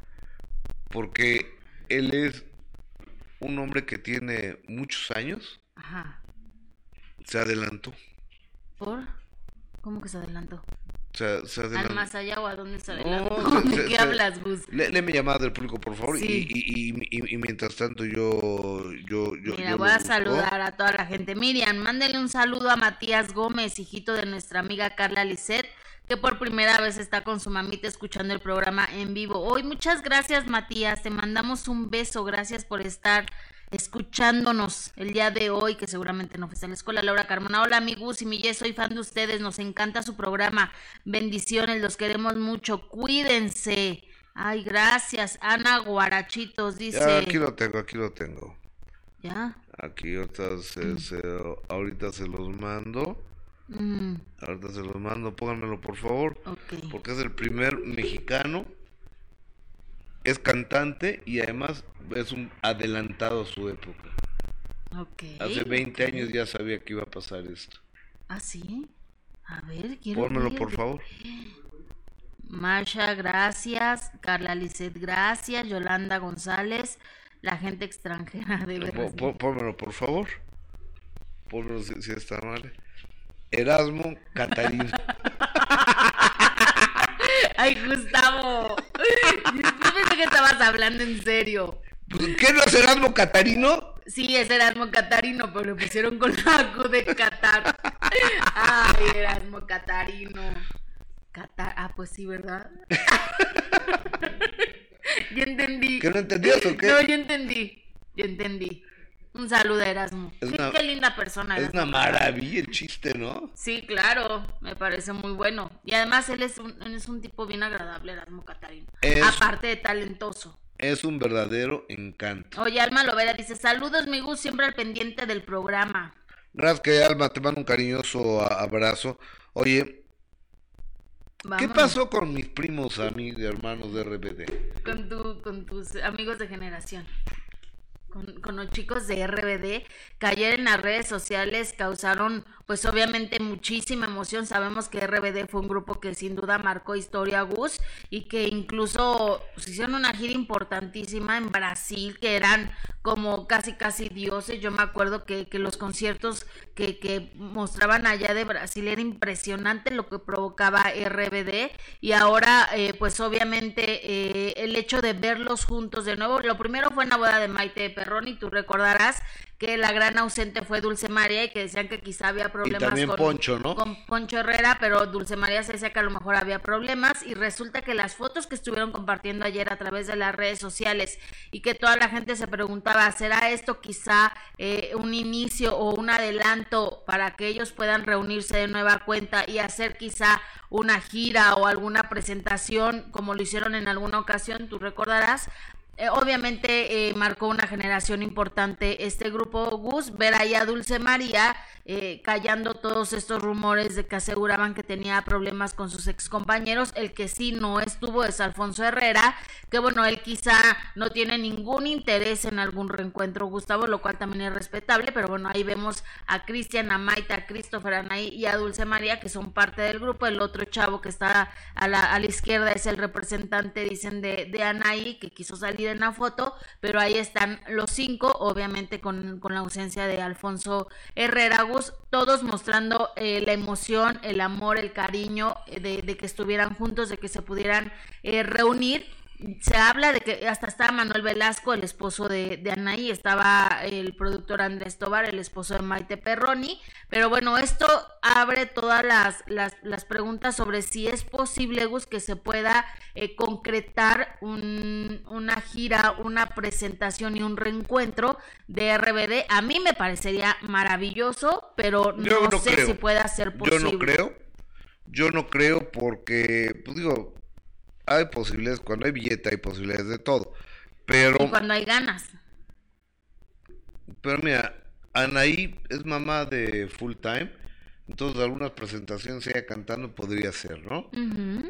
Speaker 1: porque él es un hombre que tiene muchos años.
Speaker 2: Ajá.
Speaker 1: Se adelantó.
Speaker 2: ¿Por? ¿Cómo que se adelantó?
Speaker 1: Se, se
Speaker 2: ¿Al más allá o a dónde se adelantó? No, <laughs> ¿De qué hablas, Gus?
Speaker 1: Le, le me llamada del público, por favor. Sí. Y, y, y, y, mientras tanto, yo. yo, yo
Speaker 2: Mira,
Speaker 1: yo
Speaker 2: voy a saludar a toda la gente. Miriam, mándale un saludo a Matías Gómez, hijito de nuestra amiga Carla Lisset, que por primera vez está con su mamita escuchando el programa en vivo. Hoy, muchas gracias, Matías. Te mandamos un beso. Gracias por estar escuchándonos el día de hoy, que seguramente no fue en la escuela. Laura Carmona, hola amigos y mi soy fan de ustedes, nos encanta su programa. Bendiciones, los queremos mucho. Cuídense. Ay, gracias. Ana Guarachitos dice.
Speaker 1: Ya, aquí lo tengo, aquí lo tengo.
Speaker 2: ¿Ya?
Speaker 1: Aquí ahorita se, se- ahorita se los mando.
Speaker 2: Mm,
Speaker 1: Ahorita se los mando, pónganmelo por favor.
Speaker 2: ok.
Speaker 1: Porque es el primer mexicano. Es cantante y además es un adelantado a su época.
Speaker 2: Ok.
Speaker 1: Hace 20
Speaker 2: ok.
Speaker 1: años ya sabía que iba a pasar esto.
Speaker 2: ¿Ah, sí? A ver, quiero
Speaker 1: Pónmelo
Speaker 2: ver.
Speaker 1: por favor.
Speaker 2: Marsha, gracias. Carla Lisset, gracias. Yolanda González, la gente extranjera de
Speaker 1: po- Pónmelo por favor. Pónmelo si, si está mal. Erasmo Catarino. <laughs>
Speaker 2: Ay, Gustavo. Yo pensé que estabas hablando en serio.
Speaker 1: Pues, ¿Qué no es Erasmo Catarino?
Speaker 2: Sí, es Erasmo Catarino, pero le pusieron con la Q de Qatar. Ay, Erasmo Catarino. Qatar. Ah, pues sí, ¿verdad? <laughs> ya entendí.
Speaker 1: ¿Que no entendías o qué?
Speaker 2: No, yo entendí. Yo entendí. Un saludo a Erasmo.
Speaker 1: Es
Speaker 2: qué,
Speaker 1: una-
Speaker 2: qué linda persona.
Speaker 1: Es una maravilla el chiste, ¿no?
Speaker 2: Sí, claro, me parece muy bueno. Y además él es un, es un tipo bien agradable, Erasmo Catarino.
Speaker 1: Es-
Speaker 2: Aparte de talentoso.
Speaker 1: Es un verdadero encanto.
Speaker 2: Oye, Alma Lovera dice, saludos, mi Gus, siempre al pendiente del programa.
Speaker 1: Gracias, que Alma, te mando un cariñoso abrazo. Oye, ¿qué pasó con mis primos, amigos y hermanos de RBD?
Speaker 2: Con, tu, con tus amigos de generación. Con, los chicos de RBD que ayer en las redes sociales causaron pues obviamente muchísima emoción. Sabemos que RBD fue un grupo que sin duda marcó historia Gus y que incluso pues, hicieron una gira importantísima en Brasil que eran como casi casi dioses. Yo me acuerdo que, que los conciertos que, que mostraban allá de Brasil era impresionante lo que provocaba RBD y ahora eh, pues obviamente eh, el hecho de verlos juntos de nuevo, lo primero fue en la boda de Maite Perroni, tú recordarás que la gran ausente fue Dulce María y que decían que quizá había problemas
Speaker 1: también
Speaker 2: con,
Speaker 1: Poncho, ¿no?
Speaker 2: con Poncho Herrera, pero Dulce María se decía que a lo mejor había problemas y resulta que las fotos que estuvieron compartiendo ayer a través de las redes sociales y que toda la gente se preguntaba, ¿será esto quizá eh, un inicio o un adelanto para que ellos puedan reunirse de nueva cuenta y hacer quizá una gira o alguna presentación como lo hicieron en alguna ocasión, tú recordarás? Eh, obviamente eh, marcó una generación importante este grupo Gus, ver ahí a Dulce María eh, callando todos estos rumores de que aseguraban que tenía problemas con sus ex compañeros, el que sí no estuvo es Alfonso Herrera, que bueno, él quizá no tiene ningún interés en algún reencuentro, Gustavo, lo cual también es respetable, pero bueno, ahí vemos a Cristian, a Maita, a Christopher Anaí y a Dulce María, que son parte del grupo, el otro chavo que está a la, a la izquierda es el representante, dicen, de, de Anaí, que quiso salir en la foto, pero ahí están los cinco, obviamente con, con la ausencia de Alfonso Herrera Gus, todos mostrando eh, la emoción, el amor, el cariño eh, de, de que estuvieran juntos, de que se pudieran eh, reunir. Se habla de que hasta estaba Manuel Velasco, el esposo de, de Anaí, estaba el productor Andrés Tobar, el esposo de Maite Perroni, pero bueno, esto abre todas las, las, las preguntas sobre si es posible, Gus, que se pueda eh, concretar un- una gira, una presentación y un reencuentro de RBD. A mí me parecería maravilloso, pero
Speaker 1: Yo
Speaker 2: no,
Speaker 1: no
Speaker 2: sé
Speaker 1: creo.
Speaker 2: si pueda ser
Speaker 1: Yo
Speaker 2: posible.
Speaker 1: no creo. Yo no creo porque, pues digo, hay posibilidades, cuando hay billete hay posibilidades de todo. Pero,
Speaker 2: Y cuando hay ganas.
Speaker 1: pero mira, Anaí es mamá de full time, entonces algunas presentaciones ella cantando podría ser, ¿no?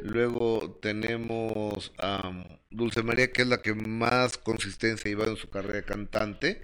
Speaker 1: Luego tenemos a Dulce María, que es la que más consistencia lleva en su carrera de cantante.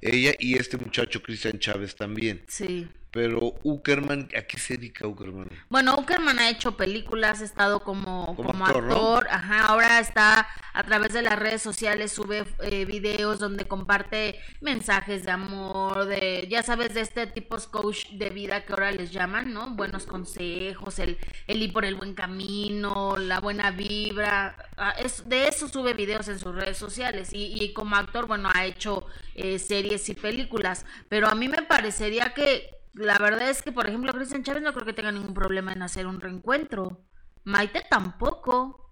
Speaker 1: Ella y este muchacho Cristian Chávez también.
Speaker 2: Sí.
Speaker 1: Pero Uckerman, ¿a qué se dedica Uckerman?
Speaker 2: Bueno, Uckerman ha hecho películas, ha estado como,
Speaker 1: Como
Speaker 2: como,
Speaker 1: actor,
Speaker 2: actor,
Speaker 1: ¿no?
Speaker 2: ajá, ahora está a través de las redes sociales, sube eh, videos donde comparte mensajes de amor, de, ya sabes, de este tipo de coach de vida que ahora les llaman, ¿no? Buenos consejos, el, el ir por el buen camino, la buena vibra, ah, es, de eso sube videos en sus redes sociales y, y como actor, bueno, ha hecho eh, series y películas, pero a mí me parecería que la verdad es que, por ejemplo, Cristian Chávez no creo que tenga ningún problema en hacer un reencuentro. Maite tampoco.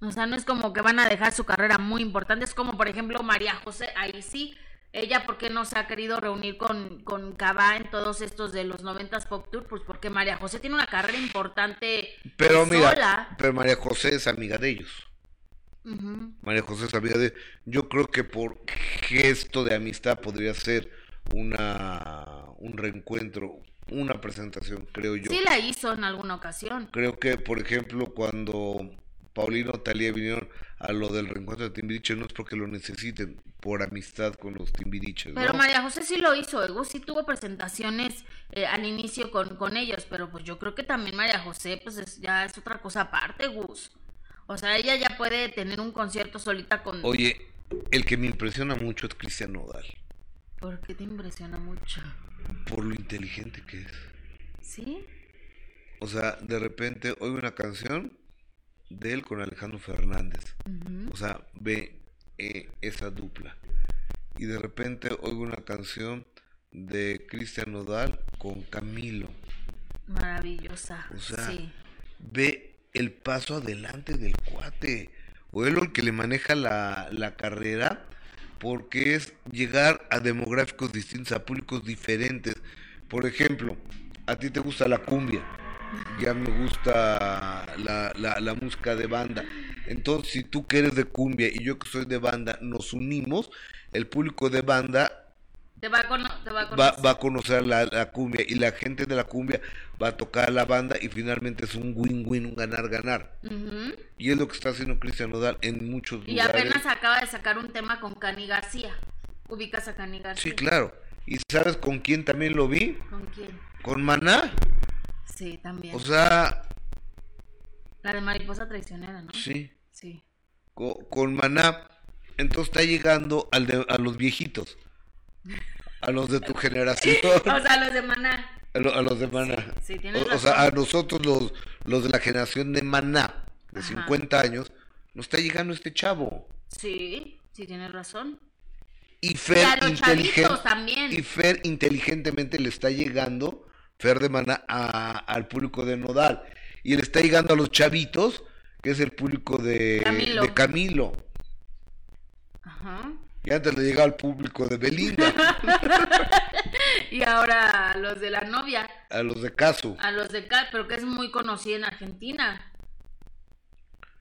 Speaker 2: O sea, no es como que van a dejar su carrera muy importante. Es como, por ejemplo, María José, ahí sí. Ella, ¿por qué no se ha querido reunir con, con Cabá en todos estos de los 90s Pop Tour? Pues porque María José tiene una carrera importante
Speaker 1: Pero mira,
Speaker 2: sola.
Speaker 1: pero María José es amiga de ellos. María José sabía de... Yo creo que por gesto de amistad podría ser una un reencuentro, una presentación, creo yo.
Speaker 2: Sí la hizo en alguna ocasión.
Speaker 1: Creo que, por ejemplo, cuando Paulino Talía vinieron a lo del reencuentro de Timbiriche, no es porque lo necesiten, por amistad con los Timbiriches,
Speaker 2: Pero. María José sí lo hizo, Gus sí tuvo presentaciones eh, al inicio con, con ellos, pero pues yo creo que también María José pues es- ya es otra cosa aparte, Gus. O sea, ella ya puede tener un concierto solita con...
Speaker 1: Oye, el que me impresiona mucho es Cristian Nodal,
Speaker 2: ¿Por qué te impresiona mucho?
Speaker 1: por lo inteligente que es.
Speaker 2: ¿Sí?
Speaker 1: O sea, de repente oigo una canción de él con Alejandro Fernández. O sea, ve eh, esa dupla. Y de repente oigo una canción de Cristian Nodal con Camilo.
Speaker 2: Maravillosa.
Speaker 1: O sea,
Speaker 2: sí.
Speaker 1: ve el paso adelante del cuate. O él el que le maneja la, la carrera, porque es llegar a demográficos distintos, a públicos diferentes. Por ejemplo, a ti te gusta la cumbia, ya me gusta la, la, la música de banda. Entonces, si tú que eres de cumbia y yo que soy de banda, nos unimos, el público de banda
Speaker 2: Te va a, cono- te va a conocer.
Speaker 1: va a conocer la, la cumbia y la gente de la cumbia va a tocar la banda y finalmente es un win-win, un ganar-ganar. Y es lo que está haciendo Cristian Nodal en muchos
Speaker 2: Y
Speaker 1: lugares.
Speaker 2: apenas acaba de sacar un tema con Cani García. ¿Ubicas a Cani García?
Speaker 1: Sí, claro. ¿Y sabes con quién también lo vi?
Speaker 2: ¿Con quién?
Speaker 1: Con Maná.
Speaker 2: Sí, también.
Speaker 1: O sea,
Speaker 2: La de Mariposa Traicionera, ¿no?
Speaker 1: sí,
Speaker 2: Sí.
Speaker 1: co- con, Maná. Entonces está llegando al de- a los viejitos, a los de tu generación, <laughs>
Speaker 2: O sea, los de Maná.
Speaker 1: a, lo- a los de Maná.
Speaker 2: Sí, sí, tienes
Speaker 1: o, o sea, a nosotros los, los de la generación de Maná, de
Speaker 2: Ajá.
Speaker 1: 50 años, nos está llegando este chavo.
Speaker 2: Sí, sí tienes razón.
Speaker 1: Y
Speaker 2: Y
Speaker 1: Fer,
Speaker 2: a los
Speaker 1: inteligen-
Speaker 2: chavitos también.
Speaker 1: y Fer inteligentemente le está llegando, Fer de Maná, a- al público de Nodal. Y le está llegando a los chavitos, que es el público de
Speaker 2: Camilo.
Speaker 1: de Camilo.
Speaker 2: Ajá.
Speaker 1: Antes le llegaba al público de Belinda, <laughs>
Speaker 2: Y ahora a los de la novia,
Speaker 1: a los de Casu.
Speaker 2: a los de Cal, pero que es muy conocida en Argentina.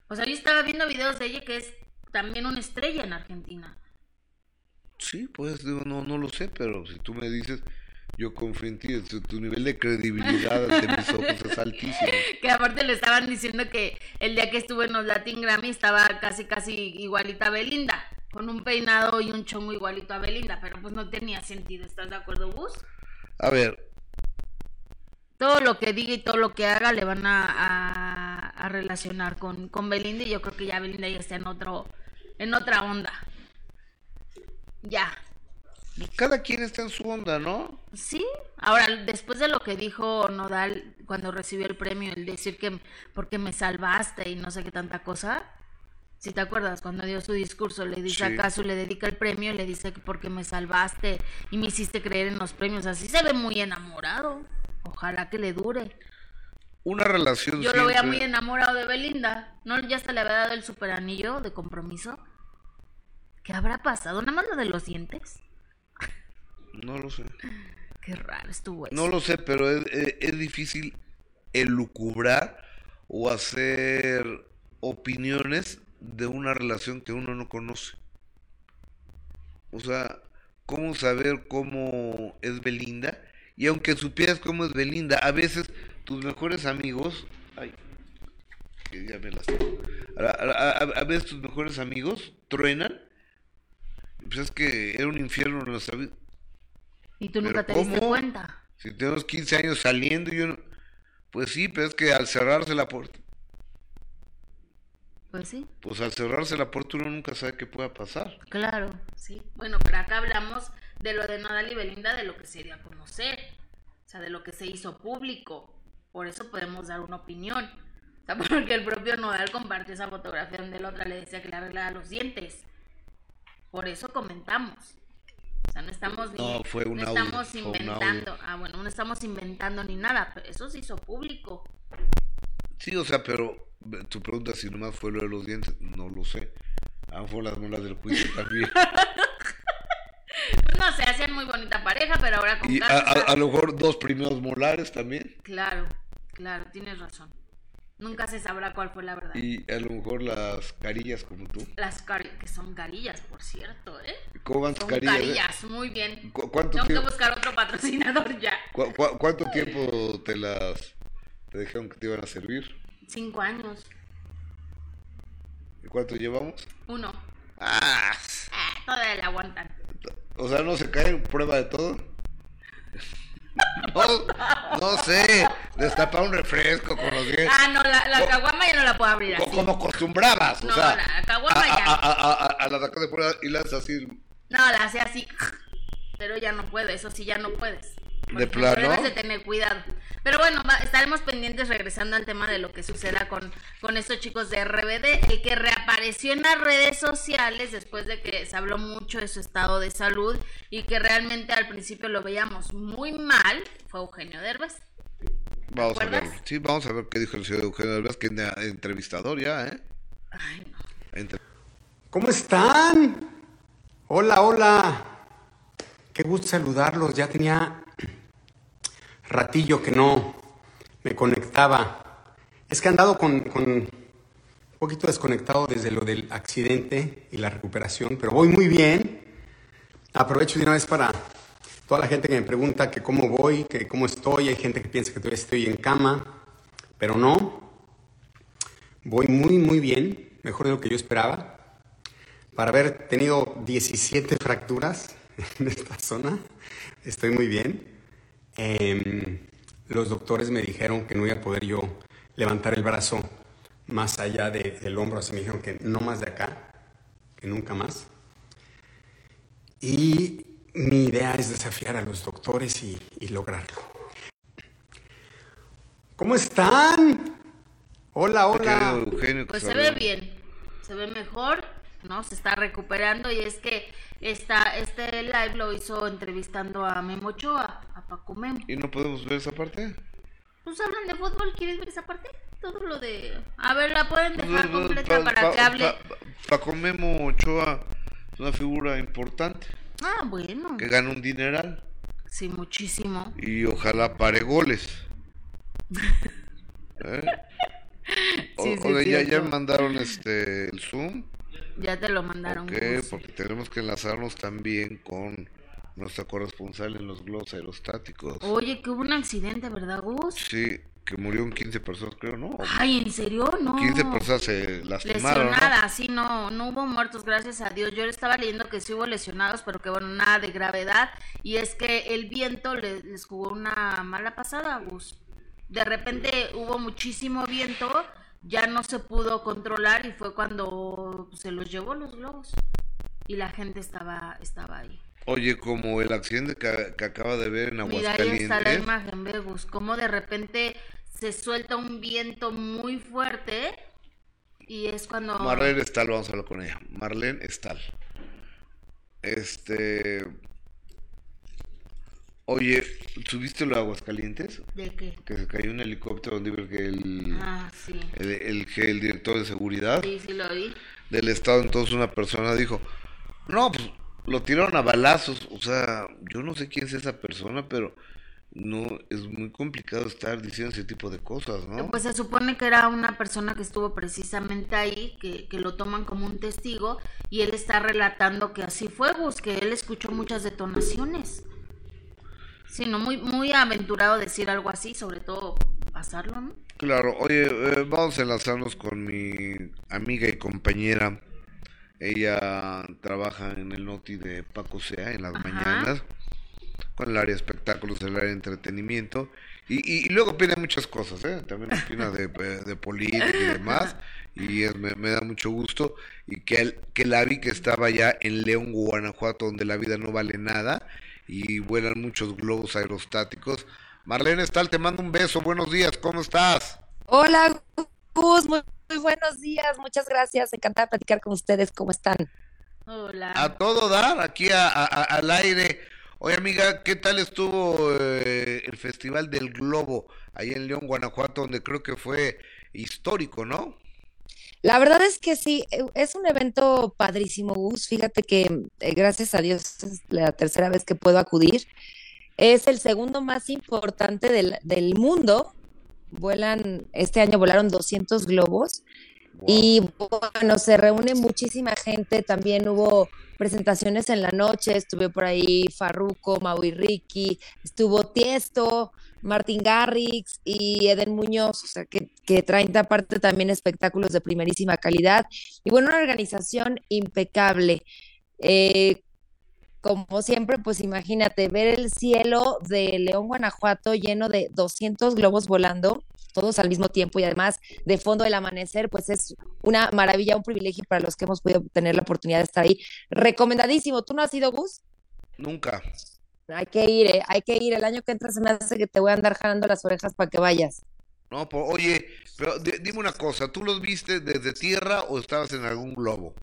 Speaker 2: O sea, yo estaba viendo videos de ella que es también una estrella en Argentina.
Speaker 1: Sí, pues digo, no, no lo sé, pero si tú me dices, yo confío en ti, tu, tu nivel de credibilidad ante mis ojos es altísimo. <laughs>
Speaker 2: Que aparte le estaban diciendo que el día que estuve en los Latin Grammy estaba casi casi igualita a Belinda, con un peinado y un chongo igualito a Belinda, pero pues no tenía sentido, ¿estás de acuerdo, Gus?
Speaker 1: A ver,
Speaker 2: Todo lo que diga y todo lo que haga le van a, a- a relacionar con, con Belinda y yo creo que ya Belinda ya está en otro, en otra onda. Ya.
Speaker 1: cada quien está en su onda, ¿no?
Speaker 2: Sí, ahora después de lo que dijo Nodal cuando recibió el premio, el decir que porque me salvaste y no sé qué tanta cosa, si te acuerdas, cuando dio su discurso, le dice
Speaker 1: Sí.
Speaker 2: a Casu, le dedica el premio, le dice que porque me salvaste y me hiciste creer en los premios, así se ve muy enamorado, ojalá que le dure.
Speaker 1: Una relación
Speaker 2: Yo lo veía muy enamorado de Belinda, ¿no? Ya se le había dado el super anillo de compromiso. ¿Qué habrá pasado? ¿Nada más lo de los dientes?
Speaker 1: No lo sé.
Speaker 2: Qué raro estuvo eso.
Speaker 1: No lo sé, pero es, es- es difícil elucubrar o hacer opiniones de una relación que uno no conoce. O sea, ¿cómo saber cómo es Belinda? Y aunque supieras cómo es Belinda, a veces tus mejores amigos... Ay, que ya me las. A, a- veces tus mejores amigos truenan. Pues es que era un infierno en nuestra vida.
Speaker 2: Y tú
Speaker 1: ¿Pero
Speaker 2: nunca te diste
Speaker 1: cómo?
Speaker 2: cuenta.
Speaker 1: Si tenemos 15 años saliendo y yo no... Pues sí, pero es que al cerrarse la puerta,
Speaker 2: Pues sí,
Speaker 1: pues al cerrarse la puerta uno nunca sabe qué pueda pasar.
Speaker 2: claro, sí. Bueno, pero acá hablamos de lo de Nodal y Belinda, de lo que se dio a conocer. O sea, de lo que se hizo público. Por eso podemos dar una opinión. O sea, <laughs> porque el propio Nodal compartió esa fotografía donde la otra le decía que le arreglara los dientes. Por eso comentamos. O sea, no estamos ni,
Speaker 1: No, fue un
Speaker 2: no
Speaker 1: audio,
Speaker 2: estamos
Speaker 1: fue un
Speaker 2: inventando. Ah, bueno, no estamos inventando ni nada, pero eso se hizo público.
Speaker 1: Sí, o sea, pero tu pregunta si nomás fue lo de los dientes, no lo sé. A lo mejor las muelas del juicio <laughs> también.
Speaker 2: No sé, hacían muy bonita pareja, pero ahora con
Speaker 1: Y a, a- a lo mejor dos primeros molares también.
Speaker 2: Claro, claro, tienes razón. Nunca se sabrá cuál fue la verdad.
Speaker 1: Y a lo mejor las carillas como tú.
Speaker 2: Las carillas, que son carillas, por cierto, ¿eh?
Speaker 1: ¿Cómo van
Speaker 2: Son
Speaker 1: carillas? eh?
Speaker 2: carillas, muy bien.
Speaker 1: ¿Cu- cuánto
Speaker 2: Tengo que buscar otro patrocinador ya.
Speaker 1: ¿Cu- cu- cuánto tiempo te las te dijeron que te iban a servir?
Speaker 2: Cinco años.
Speaker 1: ¿Y cuánto llevamos?
Speaker 2: Uno.
Speaker 1: Ah,
Speaker 2: Ah, todavía la aguantan.
Speaker 1: o sea, no se cae prueba de todo. No, no sé, destapar un refresco con los dientes.
Speaker 2: Ah, no, la, la caguama ya no la puedo abrir así.
Speaker 1: Como acostumbrabas, o
Speaker 2: No,
Speaker 1: sea,
Speaker 2: la caguama
Speaker 1: a,
Speaker 2: ya.
Speaker 1: a, a, a, la de fuera y las así
Speaker 2: No, la hace así. Pero ya no puedo, eso sí, ya no puedes.
Speaker 1: De
Speaker 2: Por
Speaker 1: plano.
Speaker 2: Debes de tener cuidado. Pero bueno, va- estaremos pendientes regresando al tema de lo que suceda con, con estos chicos de RBD. El que reapareció en las redes sociales después de que se habló mucho de su estado de salud y que realmente al principio lo veíamos muy mal fue Eugenio Derbez.
Speaker 1: Vamos a
Speaker 2: acuerdas?
Speaker 1: ver. Sí, vamos a ver qué dijo el señor Eugenio Derbez, que es entrevistador ya, ¿eh?
Speaker 2: Ay, no.
Speaker 1: Entre-
Speaker 11: ¿Cómo están? Hola, hola. Qué gusto saludarlos. Ya tenía ratillo que no me conectaba. Es que he andado con, un poquito desconectado desde lo del accidente y la recuperación, pero voy muy bien. Aprovecho de una vez para toda la gente que me pregunta que cómo voy, que cómo estoy. Hay gente que piensa que todavía estoy en cama, pero no. Voy muy, muy bien, mejor de lo que yo esperaba para haber tenido 17 fracturas <laughs> en esta zona. Estoy muy bien. Em, los doctores me dijeron que no iba a poder yo levantar el brazo más allá de- del hombro, así me dijeron que no más de acá, que nunca más. Y mi idea es desafiar a los doctores y, y lograrlo. ¿Cómo están? Hola, hola.
Speaker 2: Pues se ve bien, se ve mejor, ¿no? Se está recuperando y es que esta, este live lo hizo entrevistando a Memo Ochoa, a Paco Memo.
Speaker 1: ¿Y no podemos ver esa parte?
Speaker 2: Pues hablan de fútbol, ¿quieres ver esa parte? Todo lo de... A ver, la pueden
Speaker 1: Pues,
Speaker 2: dejar completa para que hable...
Speaker 1: Paco Memo Ochoa es una figura importante
Speaker 2: Ah, bueno.
Speaker 1: que gana un dineral
Speaker 2: Sí, muchísimo.
Speaker 1: y ojalá pare goles. <laughs> ¿Eh? O-
Speaker 2: Sí,
Speaker 1: ya, ya me mandaron este el Zoom.
Speaker 2: Ya te lo mandaron.
Speaker 1: Ok, porque tenemos que enlazarnos también con nuestra corresponsal en los globos aerostáticos.
Speaker 2: Oye, que hubo un accidente, ¿verdad, Gus?
Speaker 1: Sí, que murieron 15 personas, creo, ¿no?
Speaker 2: Ay, ¿en serio? No.
Speaker 1: 15 personas se lastimaron, ¿no?
Speaker 2: Lesionadas, sí, no, no hubo muertos, gracias a Dios. Yo estaba leyendo que sí hubo lesionados, pero que bueno, nada de gravedad. Y es que el viento le- les jugó una mala pasada, Gus. De repente hubo muchísimo viento, ya no se pudo controlar y fue cuando se los llevó los globos. Y la gente estaba, estaba ahí.
Speaker 1: Oye, como el accidente que, que acaba de ver en
Speaker 2: Mira, ahí está la
Speaker 1: Aguascalientes.
Speaker 2: imagen, ve, Gus, cómo de repente se suelta un viento muy fuerte y es cuando...
Speaker 1: Marlene Stahl, vamos a hablar con ella. Marlene Stahl. Este. Oye, ¿subiste lo de Aguascalientes?
Speaker 2: ¿De qué?
Speaker 1: Que se cayó un helicóptero donde iba el, el,
Speaker 2: Ah, sí.
Speaker 1: el, el que el director de seguridad
Speaker 2: Sí, sí lo vi.
Speaker 1: del estado. Entonces una persona dijo: No, pues lo tiraron a balazos. O sea, yo no sé quién es esa persona, pero no es muy complicado estar diciendo ese tipo de cosas, ¿no?
Speaker 2: Pues se supone que era una persona que estuvo precisamente ahí, que, que lo toman como un testigo, y él está relatando que así fue, Gus, que él escuchó muchas detonaciones. Sí, no, muy, muy aventurado decir algo así, sobre todo pasarlo, ¿no?
Speaker 1: Claro, oye, eh, vamos a enlazarnos con mi amiga y compañera. Ella trabaja en el Noti de Paco Sea en las
Speaker 2: Ajá.
Speaker 1: mañanas, con el área de espectáculos, el área de entretenimiento. Y, y, y luego opina muchas cosas, ¿eh? También opina de, <laughs> eh, de política y demás. Y es- me, me da mucho gusto. Y que, el- que la vi que estaba ya en León, Guanajuato, donde la vida no vale nada y vuelan muchos globos aerostáticos. Marlene Stahl, te mando un beso. Buenos días, ¿cómo estás?
Speaker 12: Hola, Gus, muy, muy buenos días, muchas gracias, encantada de platicar con ustedes, ¿cómo están?
Speaker 2: Hola.
Speaker 1: A todo dar, aquí a- a- a- al aire. Oye, amiga, ¿qué tal estuvo eh, el Festival del Globo ahí en León, Guanajuato, donde creo que fue histórico, ¿no?
Speaker 12: La verdad es que sí, eh, es un evento padrísimo, Gus, fíjate que eh, gracias a Dios es la tercera vez que puedo acudir, es el segundo más importante del, del mundo Vuelan, este año volaron 200 globos. Y bueno, se reúne muchísima gente. También hubo presentaciones en la noche. Estuve por ahí Farruko, Maui Ricky, estuvo Tiesto, Martin Garrix y Eden Muñoz, o sea, que, que traen aparte también espectáculos de primerísima calidad. Y bueno, una organización impecable. Eh, como siempre, pues imagínate ver el cielo de León, Guanajuato lleno de 200 globos volando, todos al mismo tiempo y además de fondo del amanecer, pues es una maravilla, un privilegio para los que hemos podido tener la oportunidad de estar ahí. Recomendadísimo. ¿Tú no has ido, Gus?
Speaker 1: Nunca.
Speaker 12: Hay que ir, ¿eh? hay que ir. El año que entra se me hace que te voy a andar jalando las orejas para que vayas.
Speaker 1: No, oye, pero di- dime una cosa, ¿tú los viste desde tierra o estabas en algún globo?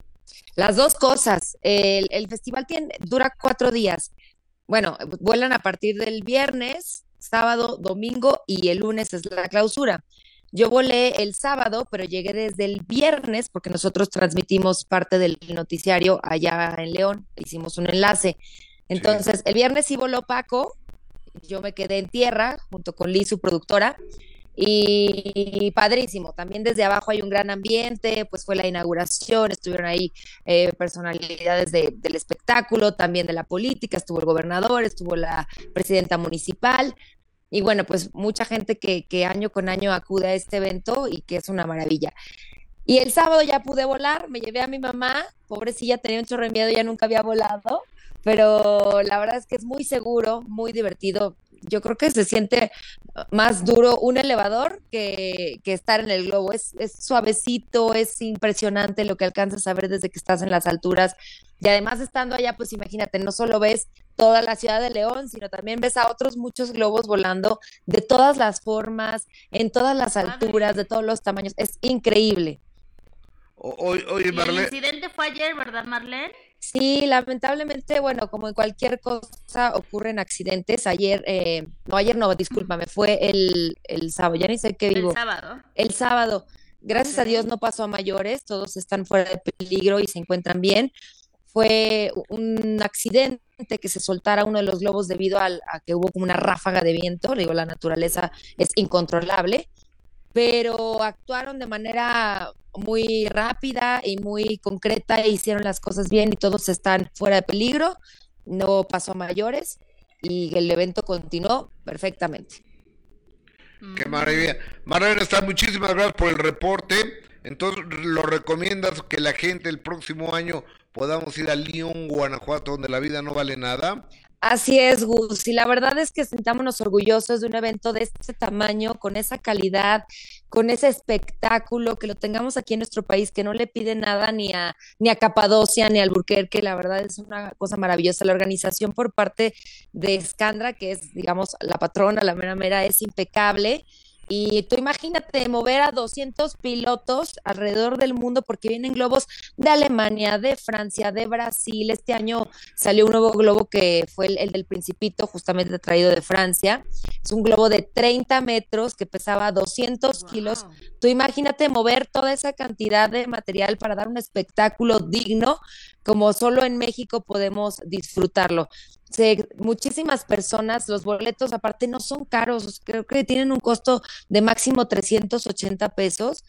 Speaker 12: Las dos cosas. El, el festival tiene, dura cuatro días. Bueno, vuelan a partir del viernes, sábado, domingo y el lunes es la clausura. Yo volé el sábado, pero llegué desde el viernes porque nosotros transmitimos parte del noticiario allá en León, hicimos un enlace. Entonces, el viernes sí voló Paco, yo me quedé en tierra junto con Liz, su productora, y padrísimo. También desde abajo hay un gran ambiente, pues fue la inauguración, estuvieron ahí eh, personalidades de- del espectáculo, también de la política, estuvo el gobernador, estuvo la presidenta municipal. Y bueno, pues mucha gente que, que año con año acude a este evento y que es una maravilla. Y el sábado ya pude volar, me llevé a mi mamá, pobrecilla, tenía un chorro de miedo, ya nunca había volado, pero la verdad es que es muy seguro, muy divertido. Yo creo que se siente más duro un elevador que, que estar en el globo. Es, es suavecito, es impresionante lo que alcanzas a ver desde que estás en las alturas. Y además estando allá, pues imagínate, no solo ves toda la ciudad de León, sino también ves a otros muchos globos volando de todas las formas, en todas las alturas, de todos los tamaños. Es increíble.
Speaker 1: O- oye, oye,
Speaker 2: Y el
Speaker 1: Marlene,
Speaker 2: incidente fue ayer, ¿verdad, Marlene?
Speaker 12: Sí, lamentablemente, bueno, como en cualquier cosa ocurren accidentes. Ayer, eh, no, ayer no, discúlpame, fue el, el sábado, ya ni sé qué
Speaker 2: El
Speaker 12: vivo.
Speaker 2: sábado.
Speaker 12: El sábado. Gracias a. Dios no pasó a mayores, todos están fuera de peligro y se encuentran bien. Fue un accidente que se soltara uno de los globos debido al- a que hubo como una ráfaga de viento. Le digo, la naturaleza es incontrolable, pero actuaron de manera muy rápida y muy concreta e hicieron las cosas bien y todos están fuera de peligro. No pasó a mayores y el evento continuó perfectamente.
Speaker 1: qué maravilla. Marlene, está muchísimas gracias por el reporte. Entonces, ¿lo recomiendas que la gente el próximo año podamos ir a Lyon, Guanajuato, donde la vida no vale nada?
Speaker 12: Así es, Gus. Y la verdad es que sentámonos orgullosos de un evento de este tamaño, con esa calidad, con ese espectáculo, que lo tengamos aquí en nuestro país, que no le pide nada ni a, ni a Capadocia ni al Burquerque. La verdad es una cosa maravillosa. La organización por parte de Scandra, que es, digamos, la patrona, la mera mera, es impecable. Y tú imagínate mover a 200 pilotos alrededor del mundo porque vienen globos de Alemania, de Francia, de Brasil. Este año salió un nuevo globo que fue el, el del Principito, justamente traído de Francia. Es un globo de 30 metros que pesaba 200 kilos. Tú imagínate mover toda esa cantidad de material para dar un espectáculo digno, como solo en México podemos disfrutarlo. Se- muchísimas personas, los boletos aparte no son caros, creo que tienen un costo de máximo 380 pesos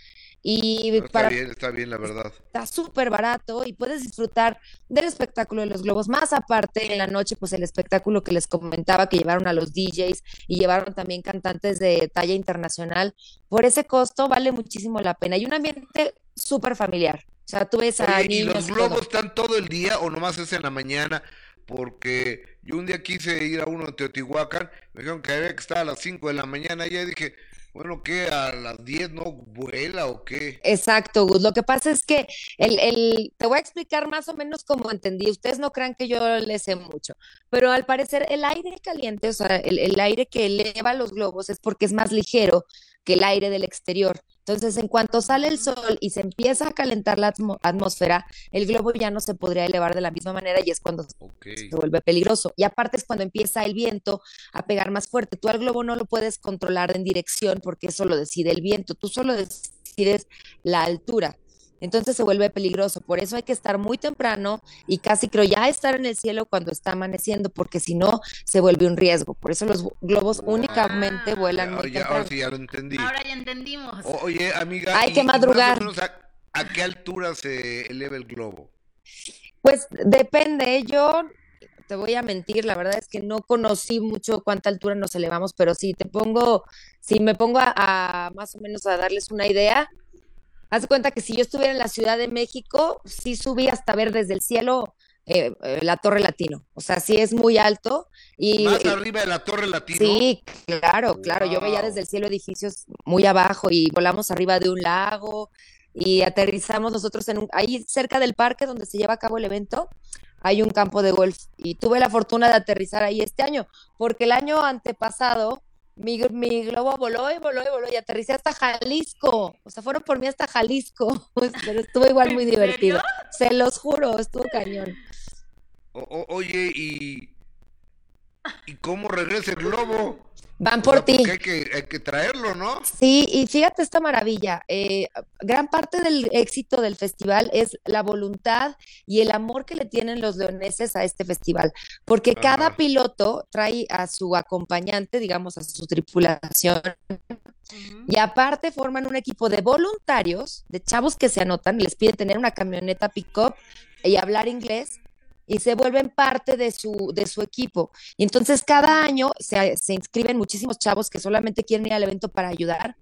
Speaker 12: y
Speaker 1: Pero está bien, está bien, la verdad.
Speaker 12: está súper barato y puedes disfrutar del espectáculo de los globos. Más aparte, en la noche, pues el espectáculo que les comentaba que llevaron a los DJs y llevaron también cantantes de talla internacional. Por ese costo vale muchísimo la pena. Y un ambiente súper familiar. O sea, tú ves a
Speaker 1: Oye, ¿y
Speaker 12: niños
Speaker 1: los
Speaker 12: y
Speaker 1: globos
Speaker 12: todo.
Speaker 1: están todo el día o nomás es en la mañana? Porque yo un día quise ir a uno en Teotihuacán, me dijeron que había que estar a las 5 de la mañana y ya dije, bueno, ¿qué? ¿A las 10 no vuela o qué?
Speaker 12: Exacto, Gus. Lo que pasa es que el, el, te voy a explicar más o menos cómo entendí. Ustedes no crean que yo le sé mucho, pero al parecer el aire caliente, o sea, el, el aire que eleva los globos es porque es más ligero que el aire del exterior. Entonces, en cuanto sale el sol y se empieza a calentar la atmósfera, el globo ya no se podría elevar de la misma manera y es cuando se vuelve peligroso. Y aparte es cuando empieza el viento a pegar más fuerte. Tú al globo no lo puedes controlar en dirección porque eso lo decide el viento. Tú solo decides la altura. Entonces se vuelve peligroso. Por eso hay que estar muy temprano y casi creo ya estar en el cielo cuando está amaneciendo, porque si no se vuelve un riesgo. Por eso los globos únicamente vuelan muy
Speaker 1: Ya,
Speaker 12: temprano.
Speaker 1: ahora sí ya lo entendí.
Speaker 2: Ahora ya entendimos.
Speaker 1: O- oye, amiga.
Speaker 12: Hay
Speaker 1: y-
Speaker 12: que madrugar.
Speaker 1: ¿A, a qué altura se eleva el globo?
Speaker 12: Pues depende, yo te voy a mentir, la verdad es que no conocí mucho cuánta altura nos elevamos, pero si te pongo, si me pongo a, a más o menos a darles una idea, haz cuenta que si yo estuviera en la Ciudad de México, sí subí hasta ver desde el cielo eh, eh, la Torre Latino, o sea, sí es muy alto y
Speaker 1: Más arriba de la Torre Latino.
Speaker 12: Sí, claro, claro. Yo veía desde el cielo edificios muy abajo y volamos arriba de un lago y aterrizamos nosotros en un, ahí cerca del parque donde se lleva a cabo el evento, hay un campo de golf y tuve la fortuna de aterrizar ahí este año, porque el año antepasado mi, mi globo voló y voló y voló y aterricé hasta Jalisco. O sea, fueron por mí hasta Jalisco, <laughs> pero estuvo igual muy
Speaker 2: ¿En
Speaker 12: divertido.
Speaker 2: serio?
Speaker 12: Se los juro, estuvo cañón.
Speaker 1: O- o- oye, ¿y, ¿y cómo regresa el globo?
Speaker 12: Van por ti.
Speaker 1: hay que, hay que traerlo, ¿no?
Speaker 12: Sí, y fíjate esta maravilla. eh, gran parte del éxito del festival es la voluntad y el amor que le tienen los leoneses a este festival, porque cada piloto trae a su acompañante, digamos, a su tripulación. Y aparte forman un equipo de voluntarios, de chavos que se anotan, les piden tener una camioneta pick-up y hablar inglés y se vuelven parte de su, de su equipo. Y entonces cada año se, se inscriben muchísimos chavos que solamente quieren ir al evento para ayudar.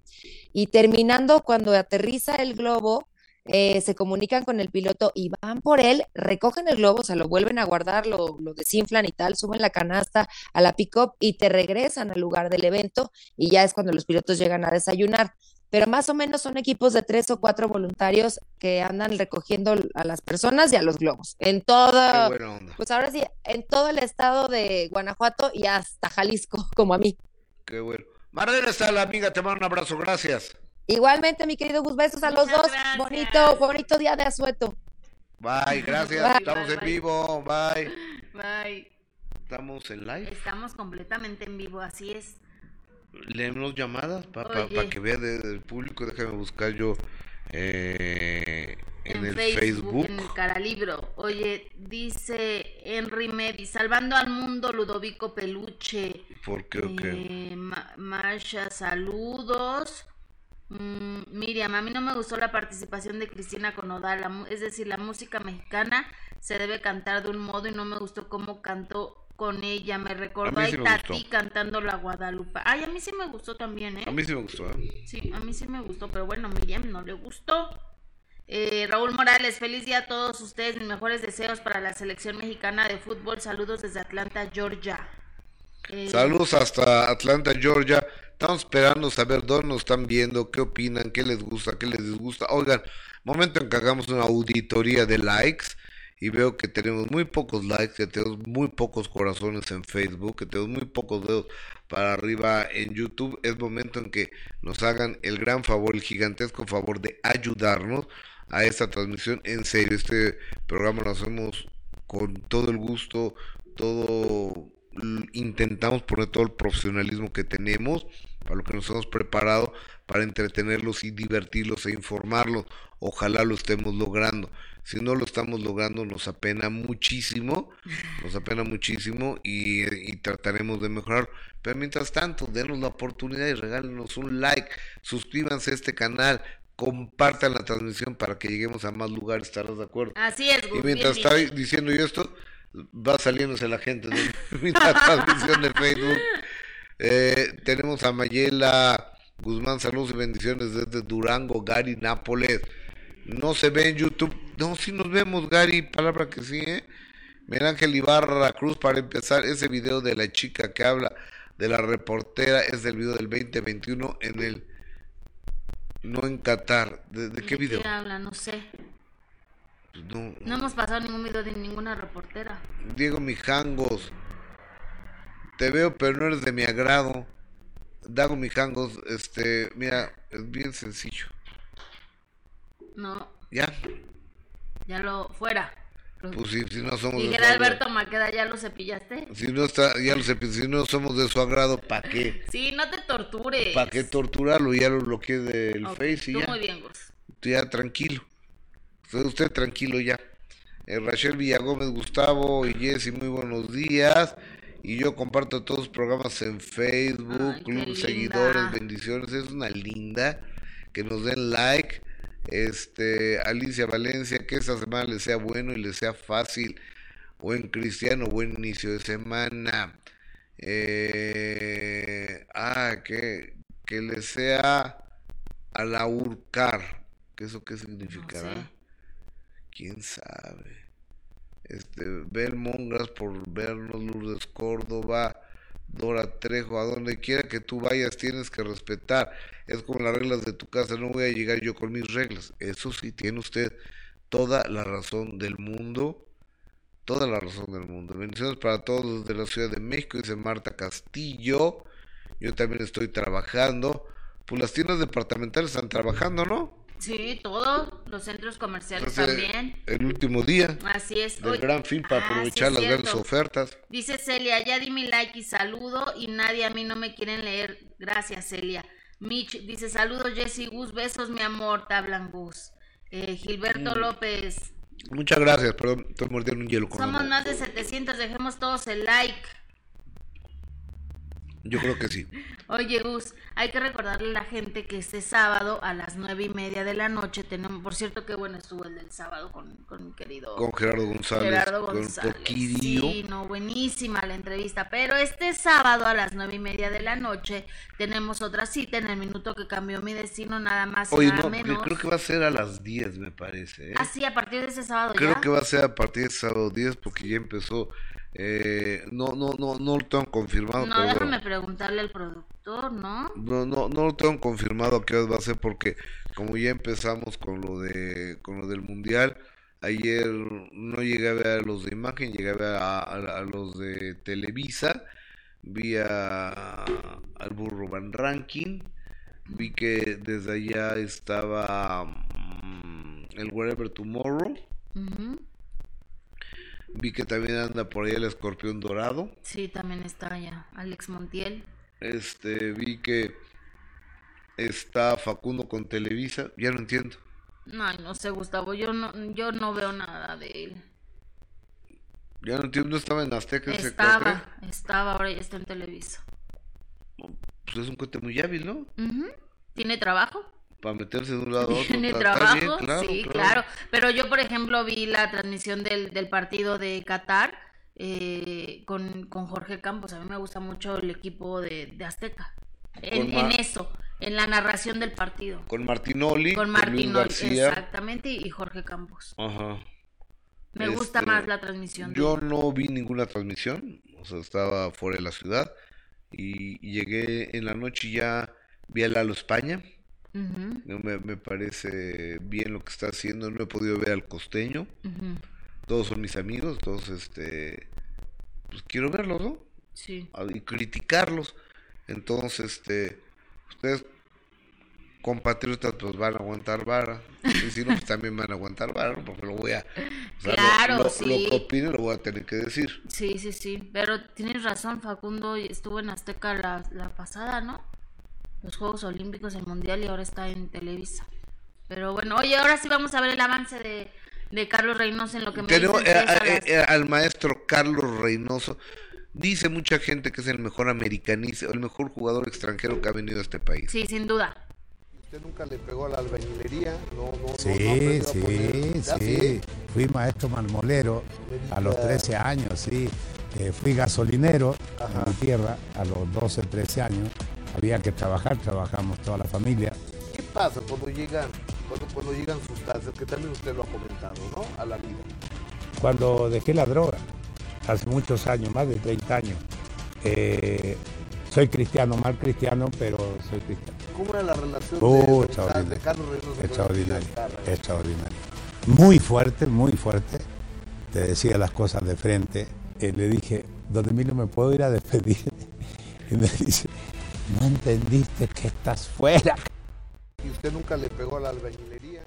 Speaker 12: Y terminando, cuando aterriza el globo, eh, se comunican con el piloto y van por él, recogen el globo, se lo vuelven a guardar, lo, lo desinflan y tal, suben la canasta a la pick-up y te regresan al lugar del evento y ya es cuando los pilotos llegan a desayunar. Pero más o menos son equipos de tres o cuatro voluntarios que andan recogiendo a las personas y a los globos. En todo, pues ahora sí, en todo el estado de Guanajuato y hasta Jalisco, <laughs> como a mí.
Speaker 1: Qué bueno. Marlene está la amiga, te mando un abrazo, gracias.
Speaker 12: Igualmente, mi querido Gus, besos a los dos. Bonito, bonito día de asueto.
Speaker 1: Bye, gracias.
Speaker 12: Bye,
Speaker 1: Estamos
Speaker 2: bye,
Speaker 1: en
Speaker 2: bye.
Speaker 1: vivo, bye.
Speaker 2: Bye.
Speaker 1: Estamos en live.
Speaker 2: Estamos completamente en vivo, así es.
Speaker 1: Leemos llamadas para
Speaker 2: Oye.
Speaker 1: que vea de- del público. Déjame buscar yo eh, en, el
Speaker 2: Facebook,
Speaker 1: Facebook.
Speaker 2: en el Caralibro. Oye, dice Henry Medi, salvando al mundo Ludovico Peluche.
Speaker 1: ¿Por qué o qué?
Speaker 2: Eh, Ma- Masha, saludos. Mm, Miriam, a mí no me gustó la participación de Cristina con Odal, la mu- es decir, la música mexicana se debe cantar de un modo y no me gustó cómo cantó con ella, me recordó
Speaker 1: A sí gustó.
Speaker 2: cantando la Guadalupe. Ay, a mí sí me gustó también, ¿eh?
Speaker 1: A mí sí me gustó. ¿eh?
Speaker 2: Sí, a mí sí me gustó, pero bueno, Miriam no le gustó. Eh, Raúl Morales, feliz día a todos ustedes, mis mejores deseos para la selección mexicana de fútbol, saludos desde Atlanta, Georgia. Eh,
Speaker 1: Saludos hasta Atlanta, Georgia. Estamos esperando saber dónde nos están viendo, qué opinan, qué les gusta, qué les disgusta. Oigan, momento en que hagamos una auditoría de likes y veo que tenemos muy pocos likes, que tenemos muy pocos corazones en Facebook, que tenemos muy pocos dedos para arriba en YouTube. Es momento en que nos hagan el gran favor, el gigantesco favor de ayudarnos a esta transmisión. En serio, este programa lo hacemos con todo el gusto, todo intentamos poner todo el profesionalismo que tenemos para lo que nos hemos preparado para entretenerlos y divertirlos e informarlos. Ojalá lo estemos logrando. Si no lo estamos logrando, nos apena muchísimo, nos apena muchísimo y, y trataremos de mejorar. Pero mientras tanto, denos la oportunidad y regálenos un like, suscríbanse a este canal, compartan la transmisión para que lleguemos a más lugares, ¿estarás de acuerdo?
Speaker 2: Así es, Gus,
Speaker 1: Y mientras
Speaker 2: bien
Speaker 1: diciendo yo esto, va saliéndose la gente de <laughs> la transmisión de Facebook. Eh, tenemos a Mayela Guzmán, saludos y bendiciones desde Durango, Gary Nápoles. No se ve en YouTube. No, sí nos vemos, Gary, palabra que sí, ¿eh? Miguel Ángel Ibarra Cruz, para empezar, ese video de la chica que habla de la reportera es del video del 2021 en el... No en Qatar. ¿De, de qué video?
Speaker 2: ¿Qué habla? No sé.
Speaker 1: Pues no,
Speaker 2: No hemos pasado ningún video de ninguna reportera.
Speaker 1: Diego Mijangos. Te veo, pero no eres de mi agrado. Dago Mijangos, este, mira, es bien sencillo.
Speaker 2: No,
Speaker 1: Ya,
Speaker 2: ya lo fuera.
Speaker 1: pues si, si no somos de
Speaker 2: Dijera
Speaker 1: agrado,
Speaker 2: Alberto Maqueda, ¿ya lo cepillaste?
Speaker 1: si no está, ya lo sé, si no somos de su agrado, ¿para qué? <laughs>
Speaker 2: Sí, no te tortures.
Speaker 1: ¿Para qué torturarlo? Ya lo bloqueé del
Speaker 2: Ok,
Speaker 1: Face y
Speaker 2: tú
Speaker 1: ya.
Speaker 2: muy bien, Gus.
Speaker 1: Ya tranquilo. Usted, usted tranquilo ya. Eh, Rachel Villagómez, Gustavo y Jessy, muy buenos días. Y yo comparto todos los programas en Facebook,
Speaker 2: Ay,
Speaker 1: Club. Seguidores, bendiciones. Es una linda. Que nos den like. Este, Alicia Valencia, que esta semana les sea bueno y les sea fácil. Buen cristiano, buen inicio de semana. Eh, ah, que, que le sea a la urcar. ¿Qué eso qué significará?
Speaker 2: sé.
Speaker 1: ¿Quién sabe? Este, Bel Mongas por vernos, Lourdes Córdoba, Dora Trejo, a donde quiera que tú vayas tienes que respetar. Es como las reglas de tu casa, no voy a llegar yo con mis reglas. Eso sí, tiene usted toda la razón del mundo. Toda la razón del mundo. Bendiciones para todos desde la Ciudad de México, dice Marta Castillo. Yo también estoy trabajando. Pues las tiendas departamentales están trabajando, ¿no?
Speaker 2: Sí, todos los centros comerciales
Speaker 1: Entonces,
Speaker 2: también.
Speaker 1: el último día
Speaker 2: Así es.
Speaker 1: del gran fin para
Speaker 2: ah, sí
Speaker 1: aprovechar
Speaker 2: es
Speaker 1: las grandes ofertas.
Speaker 2: Dice Celia, ya di mi like y saludo y nadie a mí no me quieren leer. Gracias, Celia. Mitch dice, saludos Jessy Gus, besos mi amor, te hablan Gus. Eh, Gilberto
Speaker 1: Mm.
Speaker 2: López,
Speaker 1: Muchas gracias, perdón, estoy mordiendo un hielo con
Speaker 2: somos más de 700, dejemos todos el like.
Speaker 1: Yo creo que sí.
Speaker 2: Oye, Gus, hay que recordarle a la gente que este sábado a las nueve y media de la noche tenemos, por cierto, que bueno estuvo el del sábado con, con mi querido
Speaker 1: Con Gerardo González,
Speaker 2: Gerardo
Speaker 1: con
Speaker 2: González.
Speaker 1: Poquirío.
Speaker 2: Sí, no, buenísima la entrevista. Pero este sábado a las nueve y media de la noche tenemos otra cita en el minuto que cambió mi destino, nada más y
Speaker 1: Oye,
Speaker 2: nada
Speaker 1: no,
Speaker 2: menos.
Speaker 1: creo que va a ser a las 10, me parece. ¿eh?
Speaker 2: Ah, sí, a partir de ese sábado
Speaker 1: Creo
Speaker 2: ya.
Speaker 1: que va a ser a partir de sábado 10 porque ya empezó. Eh, no, no, no, no lo tengo confirmado.
Speaker 2: No,
Speaker 1: pero
Speaker 2: déjame
Speaker 1: bueno.
Speaker 2: preguntarle al productor, ¿no?
Speaker 1: No, no, no lo tengo confirmado a qué hora va a ser porque como ya empezamos con lo de con lo del mundial, ayer no llegué a ver a los de imagen, llegué a ver a, a- a los de Televisa, vi a, al burro Van Ranking, vi que desde allá estaba mm, el Wherever Tomorrow. Vi que también anda por ahí el escorpión dorado.
Speaker 2: Sí, también está allá. Alex Montiel.
Speaker 1: Este, vi que está Facundo con Televisa, ya no entiendo.
Speaker 2: Ay, no sé, Gustavo, yo no, yo no veo nada de él.
Speaker 1: Ya no entiendo, no estaba en Azteca.
Speaker 2: Estaba, estaba, ahora ya está en Televisa.
Speaker 1: Pues es un cuate muy hábil, ¿no?
Speaker 2: ¿Tiene trabajo?
Speaker 1: Para meterse de un lado a <laughs> otro.
Speaker 2: ¿Tiene
Speaker 1: está- está
Speaker 2: trabajo?
Speaker 1: bien, claro,
Speaker 2: sí,
Speaker 1: claro.
Speaker 2: claro. Pero yo, por ejemplo, vi la transmisión del, del partido de Qatar eh, con, con Jorge Campos. A mí me gusta mucho el equipo de, de Azteca. En, en eso, en la narración del partido.
Speaker 1: Con Martinoli,
Speaker 2: Con
Speaker 1: García.
Speaker 2: exactamente, y Jorge Campos.
Speaker 1: Ajá.
Speaker 2: Me gusta
Speaker 1: Este,
Speaker 2: más la transmisión. de-
Speaker 1: Yo no vi ninguna transmisión, o sea, estaba fuera de la ciudad y, y llegué en la noche y ya vi a Lalo España. No me, me parece bien lo que está haciendo. No he podido ver al costeño. Todos son mis amigos, todos este pues quiero verlos, ¿no?
Speaker 2: Sí.
Speaker 1: Y criticarlos. Entonces, este ustedes compatriotas pues van a aguantar vara. Y si no, pues también van a aguantar vara, ¿no? porque lo voy a o sea, lo-
Speaker 2: Claro,
Speaker 1: lo, lo
Speaker 2: sí.
Speaker 1: que opine lo voy a tener que decir.
Speaker 2: Sí, sí, sí. Pero tienes razón, Facundo estuvo en Azteca la, la pasada, ¿no? Los Juegos Olímpicos, el Mundial y ahora está en Televisa. Pero bueno, oye, ahora sí vamos a ver el avance de, de Carlos Reynoso en lo que me
Speaker 1: Tenemos
Speaker 2: dicen
Speaker 1: eh,
Speaker 2: a
Speaker 1: eh,
Speaker 2: las-
Speaker 1: eh, al maestro Carlos Reynoso. Dice mucha gente que es el mejor americanista, el mejor jugador extranjero que ha venido a este país.
Speaker 2: Sí, sin duda.
Speaker 1: ¿Usted nunca le pegó a la albañilería? No, no,
Speaker 13: Sí, sí, sí. Fui maestro marmolero a los 13 años, sí. Eh, fui gasolinero en mi tierra a los 12, 13 años. Había que trabajar, trabajamos toda la familia.
Speaker 1: ¿Qué pasa cuando llegan, cuando, cuando llegan sustancias, que también usted lo ha comentado, ¿no? A la vida.
Speaker 13: Cuando dejé la droga, hace muchos años, más de 30 años, eh, soy cristiano, mal cristiano, pero soy cristiano.
Speaker 1: ¿Cómo era la relación
Speaker 13: Oh,
Speaker 1: de, de,
Speaker 13: extraordinario.
Speaker 1: de
Speaker 13: Extraordinario, extraordinario. Muy fuerte, muy fuerte. Te decía las cosas de frente. Eh, le dije, don Emilio, ¿me puedo ir a despedir? <laughs> Y me dice, no entendiste que estás fuera.
Speaker 1: ¿Y usted nunca le pegó a la albañilería?